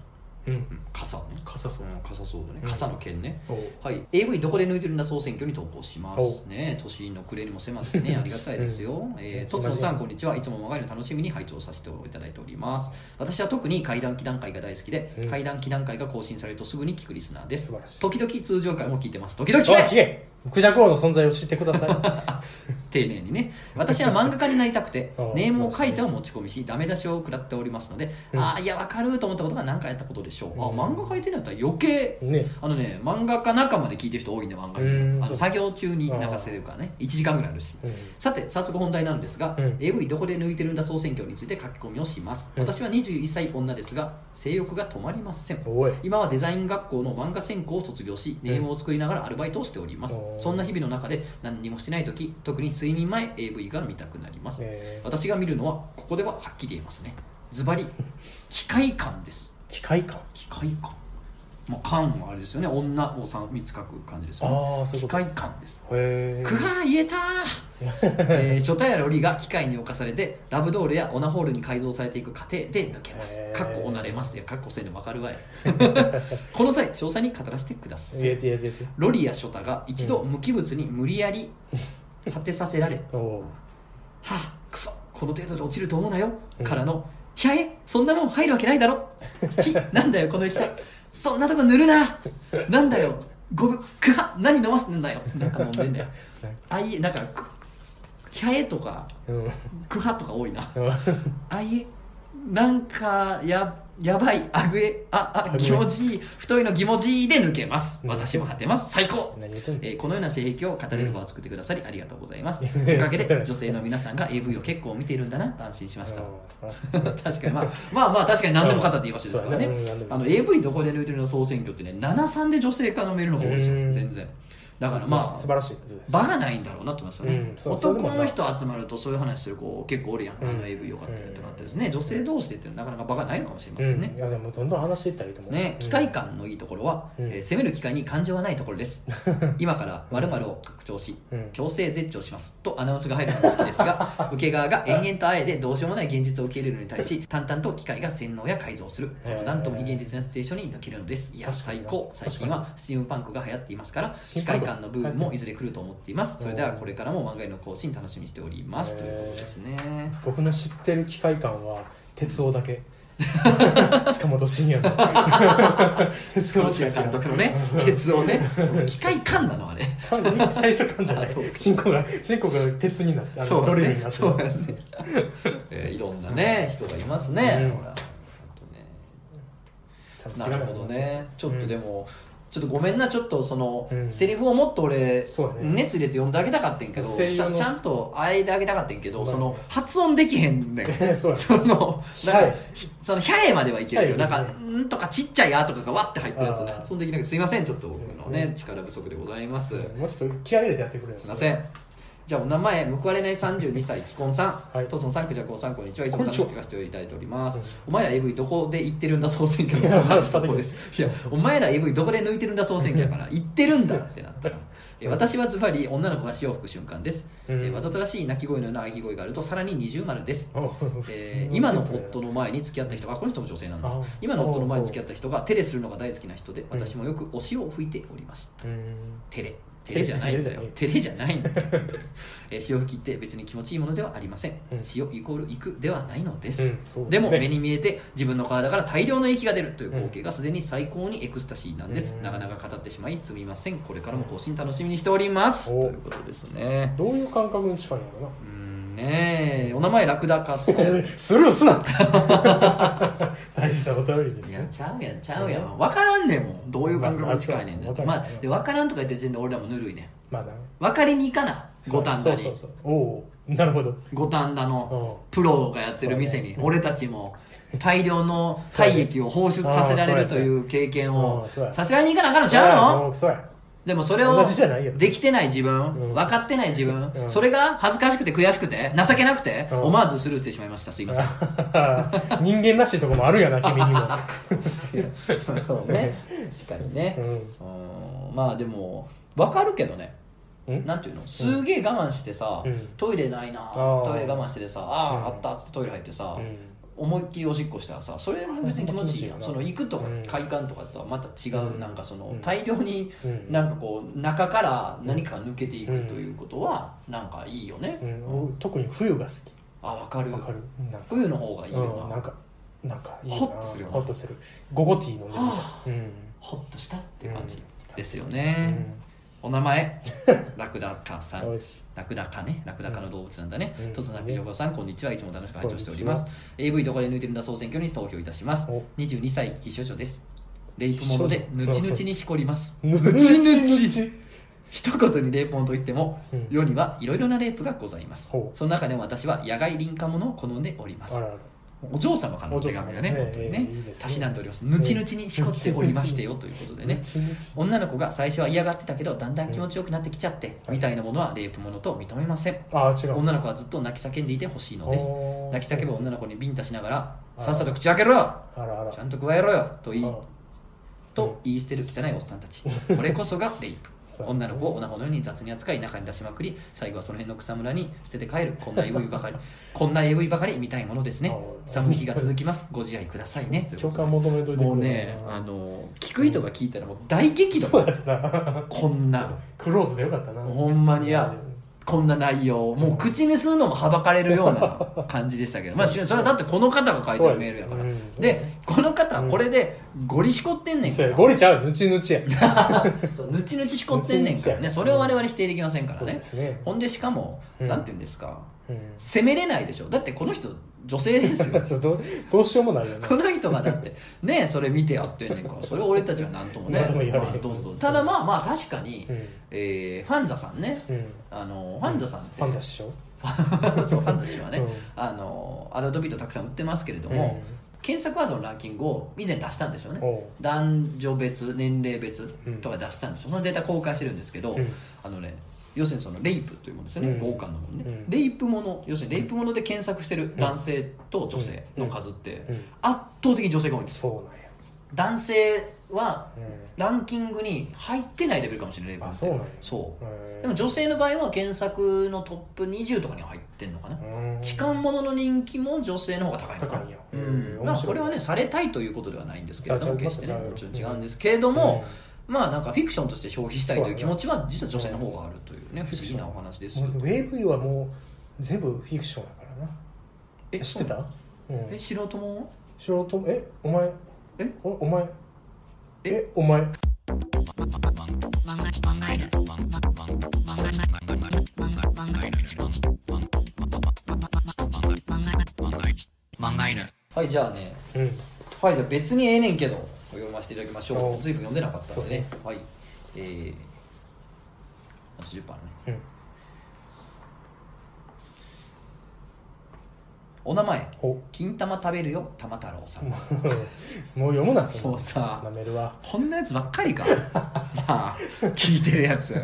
うん。傘ね。傘そううん傘そうだね。うん。傘の剣ね、はい、AV どこで抜いてるんだ総選挙に投稿しますおね年の暮れにも迫ってね ありがたいですよ、えー、とつのさんこんにちはいつも我が家の楽しみに拝聴させていただいております。私は特に怪談祈談会が大好きで、うん。怪談祈談会が更新されるとすぐに聞くリスナーです。素晴らしい。時々通常回も聞いてます。時々。あクジャク王の存在を知ってください。丁寧にね。私は漫画家になりたくて ああネームを書いては持ち込みしダメ出しを食らっておりますので、うん。ああいや分かると思ったことが何回やったことでしょう、あうん。漫画書いてるんだったら余計ね。あのね漫画家仲間で聞いてる人多いんで漫画うんそう。あの作業中に流せれるからね。1時間ぐらいあるし。うん。さて早速本題なんですが、うん。AV どこで抜いてるんだ総選挙について書き込みをします、うん。私は21歳女ですが性欲が止まりません。今はデザイン学校の漫画専攻を卒業しネームを作りながらアルバイトをしております、そんな日々の中で何にもしてない時特に睡眠前 AV が見たくなります、えー。私が見るのはここでははっきり言えますね。ズバリ 機械感です。機械感。機械感もう感はあれですよね。女を3つ書く感じですよね。機ああそういうこと。械感です。へえくはー言えたー、えー、初対やロリが機械に侵されてラブドールやオナホールに改造されていく過程で抜けます。へー。かっこおなれますいやかっこせんで分かるわい この際詳細に語らせてくださ言えい。て言えて言えて。ロリやショタが一度無機物に無理やり果てさせられ おおはあくそこの程度で落ちると思うなよ、うん。からの「ひゃえそんなもん入るわけないだろ」ひなんだよこの液体そんなとこ塗るな。なんだよ。ごぶくは何飲ますんだよ。なんか飲んでんだよ。あいえなんかくひゃえとかうん。くはとか多いな。うん。あいえなんかややばいあぐえああ気持ちいい。太いの気持ちいいで抜けます。うん。私も果てます。最高。えーこのような性癖を語れる場を作ってくださりありがとうございます、うんおかげで女性の皆さんが AV を結構見ているんだなと安心しました。確かに。まあまあまあ確かに何でも語っていい場所ですからね。あの AV どこで抜いてるの総選挙ってね73で女性化のメールの方が多いですようん。全然だからまあ素晴らしい場がないんだろうなと思いますよね、うん男の人集まるとそういう話する子結構おるやん、うん。あの AV よかったよってなってですね女性同士でってなかなか場がないのかもしれませんね。うん、い、やでもどんどん話していったらいいと思う。ね、機械感のいいところは、うん。えー攻める機械に感情はないところです。今から〇〇を拡張し、うん。強制絶頂します。とアナウンスが入るのが好きですが 受け側が延々とあえでどうしようもない現実を受け入れるのに対し淡々と機械が洗脳や改造する。このへー。なんとも非現実なシチュエーションに抜けるのです。いや最高。最近はスチームパンクが流行っていますから機械感の部分もいずれ来ると思っています。それではうんこれからも漫画への更新楽しみにしております。ということですね。僕の知ってる機械感は鉄夫だけ。塚本慎也の。鉄ロシア監督のね鉄をね。機械感なのあれ。最初感じゃない。進行が進行が鉄になってドリルになって。そうだね、えーいろんなね人がいますね、うん。なるほどね。ちょっとでも、ちょっとごめんなちょっとその、うん。セリフをもっと俺、ね。熱入れて読んであげたかったんけどちゃちゃんとあえてあげたかったんけど、まあ。その発音できへんねん。そのなんか、その「ひゃえ」まではいけるけど、なんか「ん」とかちっちゃい「あ」とかがわって入ってるやつね。発音できなくてすいませんちょっと僕のね、うん力不足でございます、もうちょっと気合い入れてやってくれよ。すいませんじゃあお名前報われない32歳既婚さん、はい。トソンさんクジャコウさんこんにちは。いつも楽しく聞かせていただいております。うん。お前ら AV どこで行ってるんだ総選挙の話です。いやお前ら AV どこで抜いてるんだ総選挙だから。行ってるんだってなったらえ私はズバリ女の子が潮を吹く瞬間です、うん。えわざとらしい鳴き声のような鳴き声があるとさらに二重丸です。えー今の夫の前に付き合った人がこの人も女性なんだ。あ今の夫の前に付き合った人が手でするのが大好きな人で私もよくお塩を吹いておりました。うん。テレテレじゃないんだよ。テレじゃないんだよ、えー潮吹きって別に気持ちいいものではありません、うん。潮イコール行くではないのです、うんでもね目に見えて自分の体から大量の液が出るという光景がすでに最高にエクスタシーなんです、うん。なかなか語ってしまいすみません。これからも更新楽しみにしております、お。ということですね。どういう感覚に近いのかうんねえ。お名前ラクダカさんなスルーすな。大事なお便りですよいやちゃうやんちゃうやん。分からんねんもん。どういう感覚が近いねん。まあまあまあで分からんとか言ってる時点で俺らもぬるいねん。まあだ。分かりに行かな五反田に。そうそうそうおおなるほど。五反田のう。プロがやってる店に俺たちも大量の体液を放出させられるという経験をさすがに行かなあかんのちゃうの？もうそうやでもそれを同じじゃないよ。できてない自分ん。分かってない自分うん。それが恥ずかしくて悔しくて情けなくてうん。思わずスルーしてしまいました。すいません。人間らしいとこもあるんやな 君にも。そうね。確かにね。まあでも分かるけどね。ん。なんていうの？すげえ我慢してさ、うん。トイレないなあー。トイレ我慢しててさああ、うん。あったっつってトイレ入ってさ、うん思いっきりおしっこしたらさそれも別に気持ちいいやん。その行くとかうん。快感とかとはまた違う、うん。なんかそのうん。大量にうん。なんかこう中から何かが抜けていくということはなんかいいよね、うん。俺特に冬が好き。あ分かる。わかる。冬の方がいいよな,、うん、なんかなんかいいな。ホッとするよな。ホッとする。午後ティー飲んでるみたい。はうん。ホッとしたって感じうん。ですようね、んお名前？ラクダカさん。ラクダカね？ラクダカの動物なんだね、うん。とつなびりょこさんこんにちは。いつも楽しく拝聴しております。AV どこで抜いてるんだ？総選挙に投票いたします。お。22歳必勝女です。レイプものでぬちぬちにしこります。ぬぬち。ぬちち。一言にレイプものといってもうん。世にはいろいろなレイプがございます。その中でも私は野外臨家ものを好んでおります。あらあらお嬢様からの手紙がね本当にねたしなんでおりますぬちぬちにしこっておりましてよということでね。女の子が最初は嫌がってたけどだんだん気持ちよくなってきちゃって、うん。みたいなものはレイプものと認めません。女の子はずっと泣き叫んでいてほしいのです。泣き叫ぶ女の子にビンタしながらあさっさと口開けろ。よちゃんと加えろよ。と言い。あと言い捨てる汚いおっさんたち。これこそがレイプ女の子を女子のように雑に扱い中に出しまくり最後はその辺の草むらに捨てて帰る。こんな AV ばかり。こんな AV ばかり見たいものですね。あ寒い日が続きます。ご自愛くださいね。共感求めといてもうねあの聞く人が聞いたらもう大激怒。こんな。クローズでよかったな。ほんまにやこんな内容もう口にするのもはばかれるような感じでしたけど。まあしそれはだってこの方が書いてるメールやからでこの方はこれでゴリしこってんねんから。ゴリちゃう？ぬちぬちや。そうぬちぬちしこってんねんからね。それを我々否定できませんからね。ほんでしかもうん。なんて言うんですか。うん。責めれないでしょ。だってこの人女性ですよ。どうどうしようもないよね。この人がだってねそれ見てやってんねんから。それを俺たちは何ともねまあどうぞどうぞ。ただまあまあ確かにうん。えーファンザさんね。うん。あのファンザさんって。ファンザ師匠？そうファンザ氏はね、うん。あのアダルトビートたくさん売ってますけれども、検索ワードのランキングを以前出したんですよね。男女別年齢別とか出したんですよ、そのデータ公開してるんですけど、うん。あのね要するにそのレイプというものですよね、うん。強姦のものね、うん。レイプもの要するにレイプもので検索してる男性と女性の数ってうん。圧倒的に女性が多いんです。よそうなんや。男性はうん。ランキングに入ってないレベルかもしれないレイプなんて。あそうでも女性の場合は検索のトップ20とかには入ってんのかな、うん。痴漢ものの人気も女性の方が高いのかな。まあこれはねされたいということではないんですけれども決してねさもちろん違うんですけれども、まあなんかフィクションとして消費したいという気持ちは実は女性の方があるというね不思議なお話ですよ。もう AV はもう全部フィクションやからな。え知ってた？うん。え素人も素人えお前？え？おお前？え？えお前？はいじゃあね。うん。はいじゃあ別にええねんけど読ませていただきましょお。う随分読んでなかったんでね。そはい。えー80%ね。うん。お名前。お。金玉食べるよ。玉太郎さん。もう読むなそんな。もうさこんなやつばっかりか。まあ聞いてるやつ。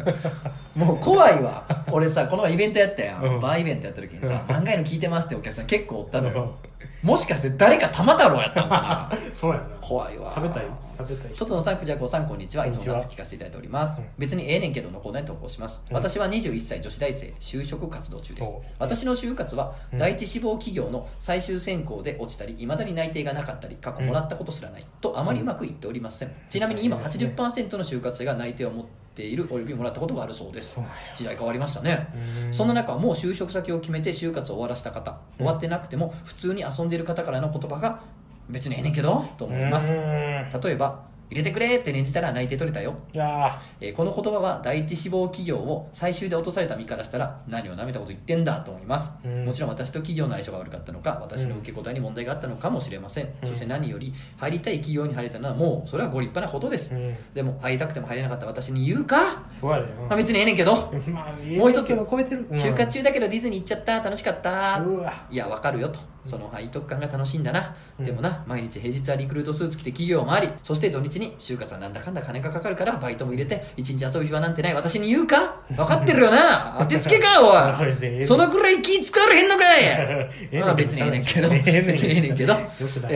もう怖いわ。俺さこの前イベントやったやん、うん。バーイベントやった時にさ「漫画への聞いてます」ってお客さん結構おったのよ。うんもしかして誰か玉太郎やったんかな？そうやな。怖いわ。食べたい？食べたい一つのさんくじゃこさんこんにちは。いつも楽聞かせていただいております、うん。別にええねんけどのコーナーに投稿します、うん。私は21歳女子大生就職活動中です。お私の就活はうん。第一志望企業の最終選考で落ちたりいまだに内定がなかったり過去もらったことすらない、とあまりうまくいっておりません、ちなみに今そうですね。80%の就活生が内定を持っているおよびもらったことがあるそうです。時代変わりましたね。うん。そんな中もう就職先を決めて就活を終わらせた方。終わってなくても普通に遊んでいる方からの言葉が別にええねんけどと思います。うん。例えば入れてくれって念じたら内定取れたよ、いやえーこの言葉は第一志望企業を最終で落とされた身からしたら何を舐めたこと言ってんだと思います、うん。もちろん私と企業の相性が悪かったのか私の受け答えに問題があったのかもしれません、そして何より入りたい企業に入れたのはもうそれはご立派なことです、ーうん。でも入りたくても入れなかった私に言うか、そうやでまあ、別にええねんけど。まあもう一つの超えてる就活中だけどディズニー行っちゃった？楽しかった？うわ。いやわかるよとその背徳感が楽しいんだな、うん。でもな毎日平日はリクルートスーツ着て企業もありそして土日に就活はなんだかんだ金がかかるからバイトも入れて一日遊ぶ暇なんてない私に言うか？分かってるよな。当てつけかおい。そのくらい気使われへんのかい。まあ別にええねんけど。別にええねんけど。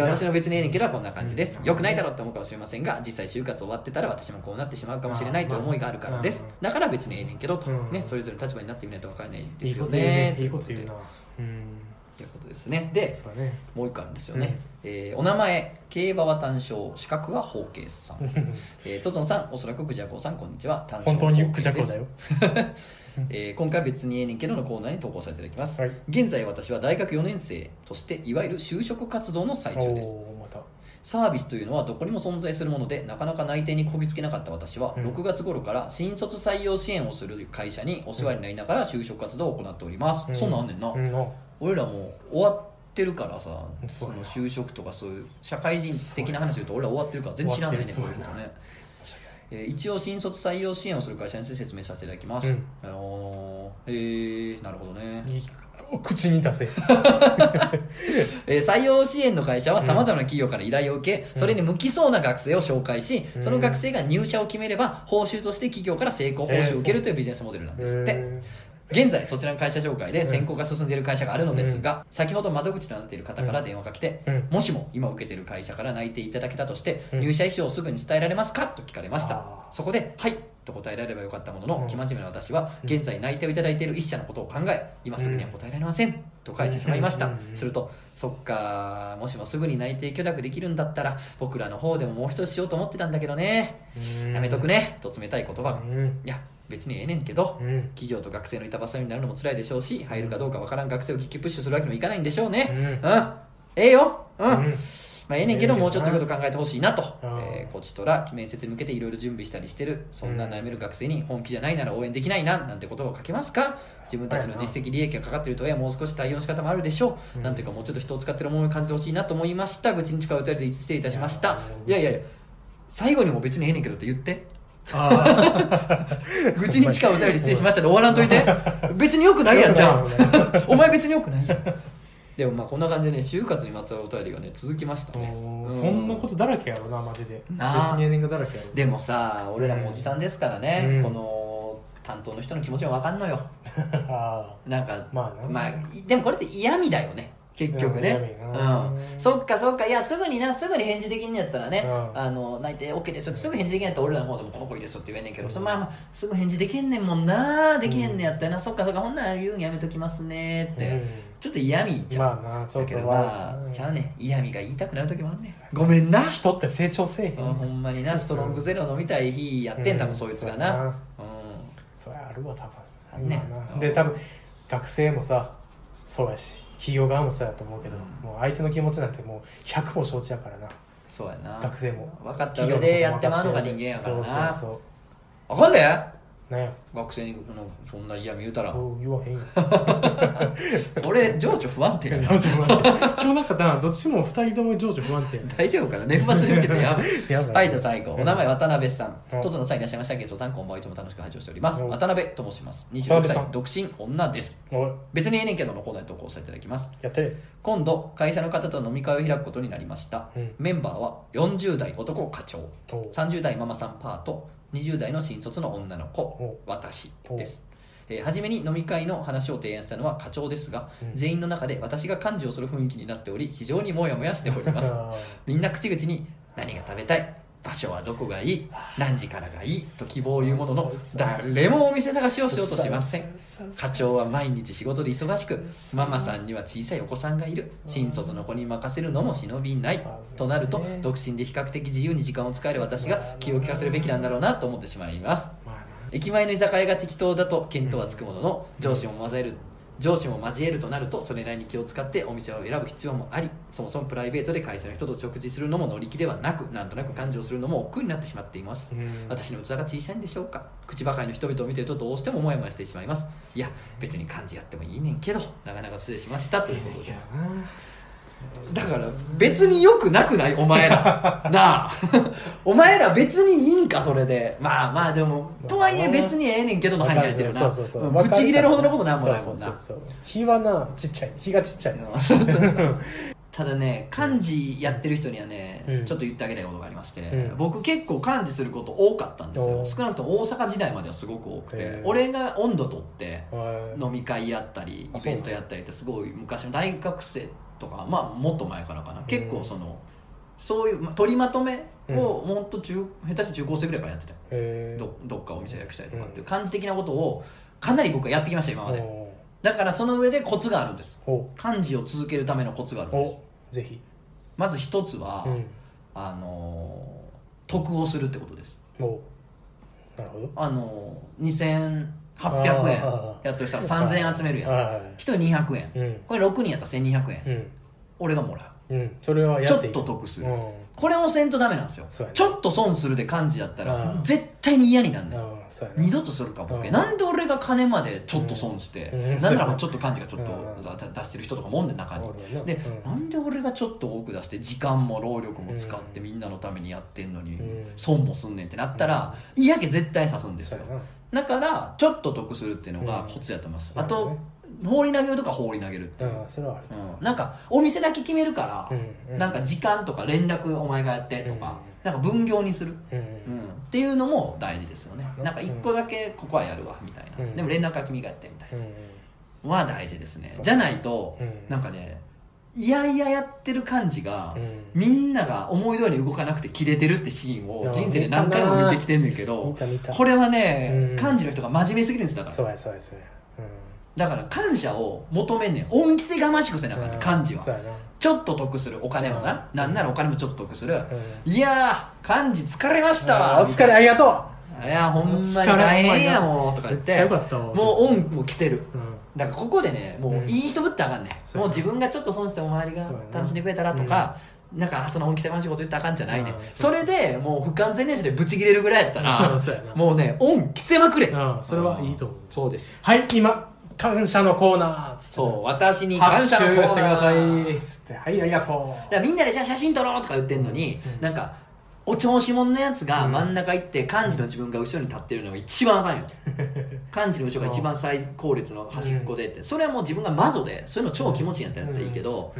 私の別にええねんけどはこんな感じです。よくないだろうって思うかもしれませんが実際就活終わってたら私もこうなってしまうかもしれないという思いがあるからです。まあだから別にええねんけどと。うん。ねそれぞれの立場になってみないと分からないですよね。いいこと言うな。うんということですね。でね。もう一個あるんですよね、えーお名前競馬は単勝資格は法慶さん。えートゾンさんおそらくクジャコウさんこんにちは。単勝本当にクジャコだよ。えー今回は別にええねんけどのコーナーに投稿させていただきます、はい。現在私は大学4年生としていわゆる就職活動の最中です。サービスというのはどこにも存在するものでなかなか内定にこぎつけなかった私は、うん。6月頃から新卒採用支援をする会社にお世話になりながら就職活動を行っております、そんなんあんねんな、うん。あ俺らもう終わってるからさその就職とかそういう社会人的な話で言うと俺ら終わってるから全然知らないね終わってる。こういうことねえー一応新卒採用支援をする会社について説明させていただきます、うん。あのー、えー、なるほどね、口に出せ。えー採用支援の会社はさまざまな企業から依頼を受け、うん。それに向きそうな学生を紹介し、うん。その学生が入社を決めれば報酬として企業から成功報酬を受けるというビジネスモデルなんですって、へ現在そちらの会社紹介で選考が進んでいる会社があるのですが、先ほど窓口となっている方から電話が来て、うんもしも今受けている会社から内定いただけたとして、うん。入社意思をすぐに伝えられますか？と聞かれました。そこで「はい」と答えられればよかったものの、うん。生真面目な私はうん。現在内定をいただいている一社のことを考え今すぐには答えられません、と返してしまいました、すると「そっかもしもすぐに内定許諾できるんだったら僕らの方でももう一つしようと思ってたんだけどね、ーやめとくね」と冷たい言葉。が、いうん。や別にええねんけど、うん。企業と学生の板挟みになるのも辛いでしょうし入るかどうかわからん学生をキックプッシュするわけにもいかないんでしょうね。うん。うん、ええよ。うん、うん。まあ、ええねんけどもうちょっということ考えてほしいなと、うん。えーこちとら面接に向けていろいろ準備したりしてるそんな悩める学生に本気じゃないなら応援できないななんて言葉をかけますか？自分たちの実績利益がかかっているとはいえもう少し対応の仕方もあるでしょう、うん。なんていうかもうちょっと人を使ってる思いを感じてほしいなと思いました愚痴に近いお便りで失礼いたしましたいいややいやいや最後にも別にええねんけどって言ってあ愚痴に近いお便り失礼しましたで終わらんといて。別によくないやんじゃんお前別によくないやん。でもまあこんな感じでね就活にまつわるお便りがね続きましたね。ー。うそんなことだらけやろなマジで。別にエネングだらけやろ。でもさ俺らもおじさんですからね、うん。この担当の人の気持ちも分かんのよ。あなんかまあな。でもこれって嫌味だよね結局ね。うん。そっかそっか。いやすぐになすぐに返事できんのやったらね、うん。あの内定 OK ですよ。すぐ返事できんやったら俺らの方でもこの子いいですよって言えんねんけど、そのまあまあすぐ返事できんねんもんなできへんねんやったらな、そっかそっかほんなら言うんやめときますねって、うん。ちょっと嫌味じゃん、まあなちょっとだけどまあうんちゃうねん嫌味が言いたくなる時もあんねん。ごめんな。人って成長せえへん。うんほんまになストロングゼロ飲みたい日やってん多分そいつがな、うん。それあるわ多分。まあな。で多分学生もさそうやし企業側もそうやと思うけど、うん。もう相手の気持ちなんてもう100も承知やからな。そうやな。学生も。分かった上でやってまうのが人間やからな。そうそうそうあかんでなんや学生にそのそんな嫌味言うたら。言わへんよ。俺情緒不安定情緒不安定。今日なんかなどっちも2人とも情緒不安定大丈夫かな？年末に向けてやばい。やばい。はいじゃあ最後お名前渡辺さん。うん。とつのさんいらっしゃいましたゲストさんこんばんはいつも楽しく拝聴しております。うん。渡辺と申します。26渡辺さん。歳独身女です。別にええねんけどのコーナーに投稿させていただきます。やって。今度会社の方と飲み会を開くことになりました、うん。メンバーは40代男課長。おう。30代ママさんパート20代の新卒の女の子お私です。えー初めに飲み会の話を提案したのは課長ですが、うん。全員の中で私が幹事をする雰囲気になっており非常にモヤモヤしております。あ みんな口々に何が食べたい？場所はどこがいい？何時からがいい？と希望を言うものの誰もお店探しをしようとしません。課長は毎日仕事で忙しくママさんには小さいお子さんがいる。新卒の子に任せるのも忍びない。となると独身で比較的自由に時間を使える私が気を利かせるべきなんだろうなと思ってしまいます。駅前の居酒屋が適当だと見当はつくものの上司も交える上司も交えるとなるとそれなりに気を使ってお店を選ぶ必要もありそもそもプライベートで会社の人と食事するのも乗り気ではなくなんとなく感情するのも億劫になってしまっています。うん。私の器が小さいんでしょうか？口ばかりの人々を見てるとどうしてもモヤモヤしてしまいます。いや別に漢字やってもいいねんけどなかなか失礼しました。ということでだから別によくなくない？お前ら。なあ。お前ら別にいいんか？それで。まあまあでもとはいえ別にええねんけどの範囲に入ってるよなそうそうそう。うんぶち切れるほどのことなんもないもんな。そうそうそう。日はなちっちゃい。日がちっちゃい。うん。そうそうそう。ただね漢字やってる人にはね、うん。ちょっと言ってあげたいことがありまして、うん。僕結構漢字すること多かったんですよ。少なくとも大阪時代まではすごく多くて俺が温度取ってはい。飲み会やったりあイベントやったりってすごい昔の大学生とかまあもっと前からかな。結構その、そういう取りまとめをもっと中、下手して中高生ぐらいからやってたどどっかお店予約したりとかっていう感じ的なことをかなり僕はやってきました今まで。だからその上でコツがあるんです。漢字を続けるためのコツがあるんです。ぜひ。まず一つは、うん、あの得をするってことです。なるほど。あの800円。やっとしたら3000円集めるやん。1人200円、うん、これ6人やったら1200円、うん、俺がもらう、うん、それはちょっと得する、これもせんとダメなんですよ、ね、ちょっと損するで感じやったら絶対に嫌になんねん、ね、二度とするかボケ、なんで俺が金までちょっと損して、うん、なんならちょっと漢字がちょっと出してる人とかもんで中に、で、なんで俺がちょっと多く出して時間も労力も使ってみんなのためにやってんのに、損もすんねんってなったら、嫌気絶対さすんですよ、だからちょっと得するっていうのがコツやと思います、あとなるほどね。放り投げるとか放り投げる。っていう、ああそれはあるうん。なんかお店だけ決めるから、うんうん。なんか時間とか連絡お前がやってとか、なんか分業にする。うんうん、っていうのも大事ですよね。うんなんか一個だけここはやるわみたいな、うん。でも連絡は君がやってみたいうんなは大事ですね。じゃないと、うん。なんかねいやいややってる感じが、うん。みんなが思い通りに動かなくてキレてるってシーンをあ人生で何回も見てきてんねんけどこれはね、うん。漢字の人が真面目すぎるんですだから。そうやそうやそうや。だから感謝を求めんねん。恩着せがましくせなあかんねん漢字は。ちょっと得するお金もな、うん。なんならお金もちょっと得する、ういやー漢字疲れました。あお疲れありがといやほんまに大変やもんとか言って。もう恩も着せる。ううんだからここでねもううん。いい人ぶってあかんね、そうやな。もう自分がちょっと損してお周りが楽しんでくれたらとか、なんかその恩着せましいこと言ったらあかんじゃないね、うんそれでもう不完全燃焼でブチ切れるぐらいやったら、もうね恩着せまくれ、うんそれはいいと思う。そうです。はい今感謝のコーナーっつって。そう私に感謝のコーナー。してくださいっつって。はいありがとだからみんなでじゃあ写真撮ろうとか言ってんのに、うん。なんかお調子者のやつがうん。真ん中行って漢字の自分が後ろに立ってるのが一番あかんよ。漢字の後ろが一番最高列の端っこでって、それはもう自分がマゾでそういうの超気持ちいいんやったらやったらいいけど、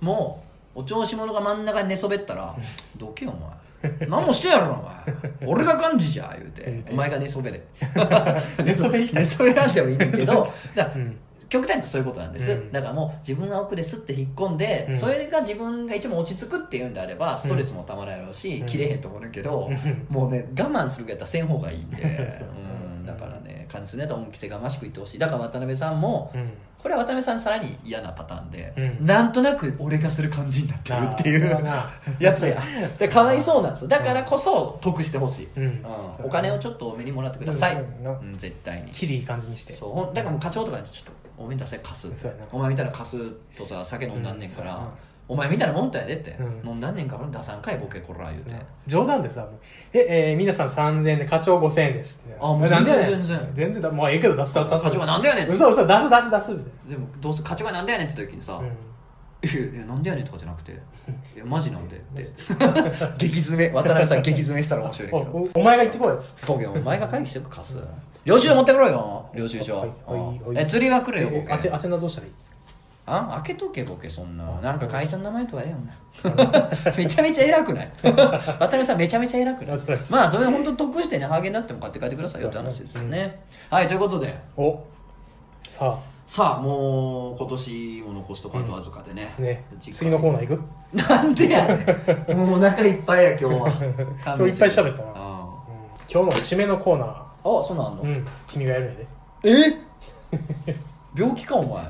もうお調子者が真ん中に寝そべったら「どけよお前。何もしてやろお前。俺が漢字じゃ」言うて。言うて。お前が寝そべれ。寝そべらんでもいいねんけど。だ極端にそういうことなんです、うん。だからもう自分が奥ですって引っ込んで、うん。それが自分が一番落ち着くっていうんであればストレスもたまらんやろうし、うん。切れへんと思うけど、うんもうね我慢するやったらせん方がいいんで、そううん、だからね感じするやったら恩着せがましく言ってほしいだから渡辺さんもうんこれは渡辺さんさらに嫌なパターンで、うん。なんとなく俺がする感じになってるっていあーそれはうなやつや。でかわいそうなんですよ。だからこそ得してほしい、うん。うん。お金をちょっと多めにもらってください、そうやな。うん、絶対に。きりいい感じにして。そうほんだからもう課長とかにちょっとお前に出せ貸す。そうやな。お前みたいな貸すとさ酒飲んだんねんから、うんお前みたいなもんとやでって、うん。飲んだんねんから出さんかいボケこら言うて、冗談でさ「え、えー、皆さん3000円で課長5000円です」って。あもうなんでやねん。全然。全然全然だもうええけど出す出す出す。課長がなんでやねんって。嘘嘘出す出す出すみたいでもどうせ課長がなんでやねんって時にさ、なうん。いやいやなんでやねんとかじゃなくて「いやマジなんで」って。激詰め。渡辺さん激詰めしたら面白いねんけど。おおお前が言ってこいやつボケお前が会議してく貸す領収書持ってくろよ領収書、はいはいはい。うん。え釣りはくれよボケ。え当て当てなどうしたらいい？あ開けとけボケそんな。なんか会社の名前とかええよ なめちゃめちゃ偉くない？渡辺さんめちゃめちゃ偉くない？まあそれ本当得してねハーゲンダッツでも買って帰ってくださいよって話ですよね、はいということで。おささあもう今年も残すとこあとわずかでね,、あね。次のコーナー行く？なんでやねん。もうお腹いっぱいや今日は。今日いっぱい喋ったな。あ今日の締めのコーナー。あそうなんの、うん。君がやるんやで。え？病気かお前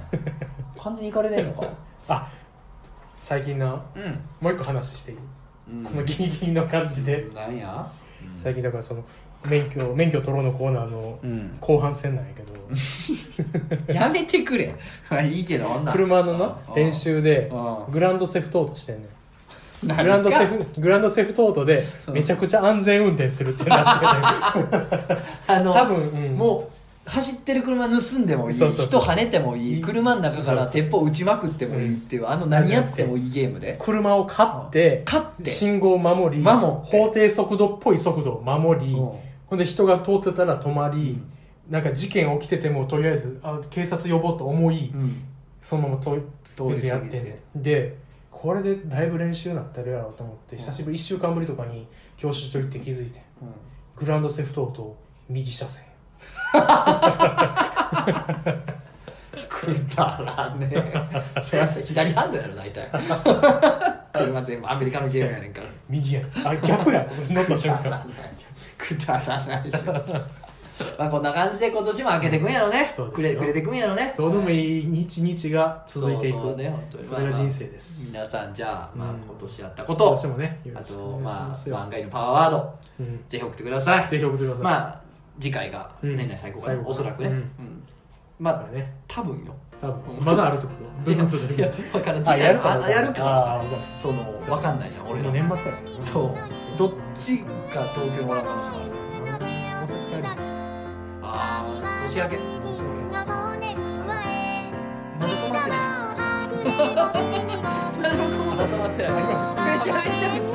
完全にいかれてんのかあ最近なうん、もう一個話していい、うん、このギリギリの感じで、なんや、最近だからその免許免許取ろうのコーナーのうん。後半戦なんやけど、やめてくれ。まあいいけど女。車のな練習でうん。グランドセフトオートしてんねん。ググランドセフグランドセフトオートでめちゃくちゃ安全運転するってなってて。あの多分うん。もう走ってる車盗んでもいい人跳ねてもいい車の中から鉄砲撃ちまくってもいいっていう、あの何やってもいいゲームで。車を買って勝って。信号を守り法定速度っぽい速度を守りうん。ほんで人が通ってたら止まり、なんか事件起きててもとりあえずあ警察呼ぼうと思い、うん。そのまま通通りやってでこれでだいぶ練習になってるやろうと思って、うん久しぶり1週間ぶりとかに教習所行って気づいてグランドセフトオート右車線くだらねえ。そりゃ左ハンドやろ大体。車全部アメリカのゲームやねんから。右や。んあ逆や。乗った瞬間。くだらないでしょまあこんな感じで今年も開けてくんやろね。そうですよ。くれくれてくんやろね。どうでもいい日々が続いていく。そうそうね本当に。それが人生です。皆さんじゃあ,、まあうん。今年やったこ今と年もねよあとまあ漫画のパワーワード。うん。ぜひ送ってください。ぜひ送ってください。まあ次回がうん。年内最高かな、最後おそらくね、ううん。んまあね。多分よ。多分。まだあるってこと？どういうことやこと分からん。あ次回やるか。あやるかその分かんないじゃん俺もうら年末やね。そう。どっちか東京におらん可能性もある大阪帰るああ年明け。まだ止まってない。まだ止まってない。めちゃめちゃ普通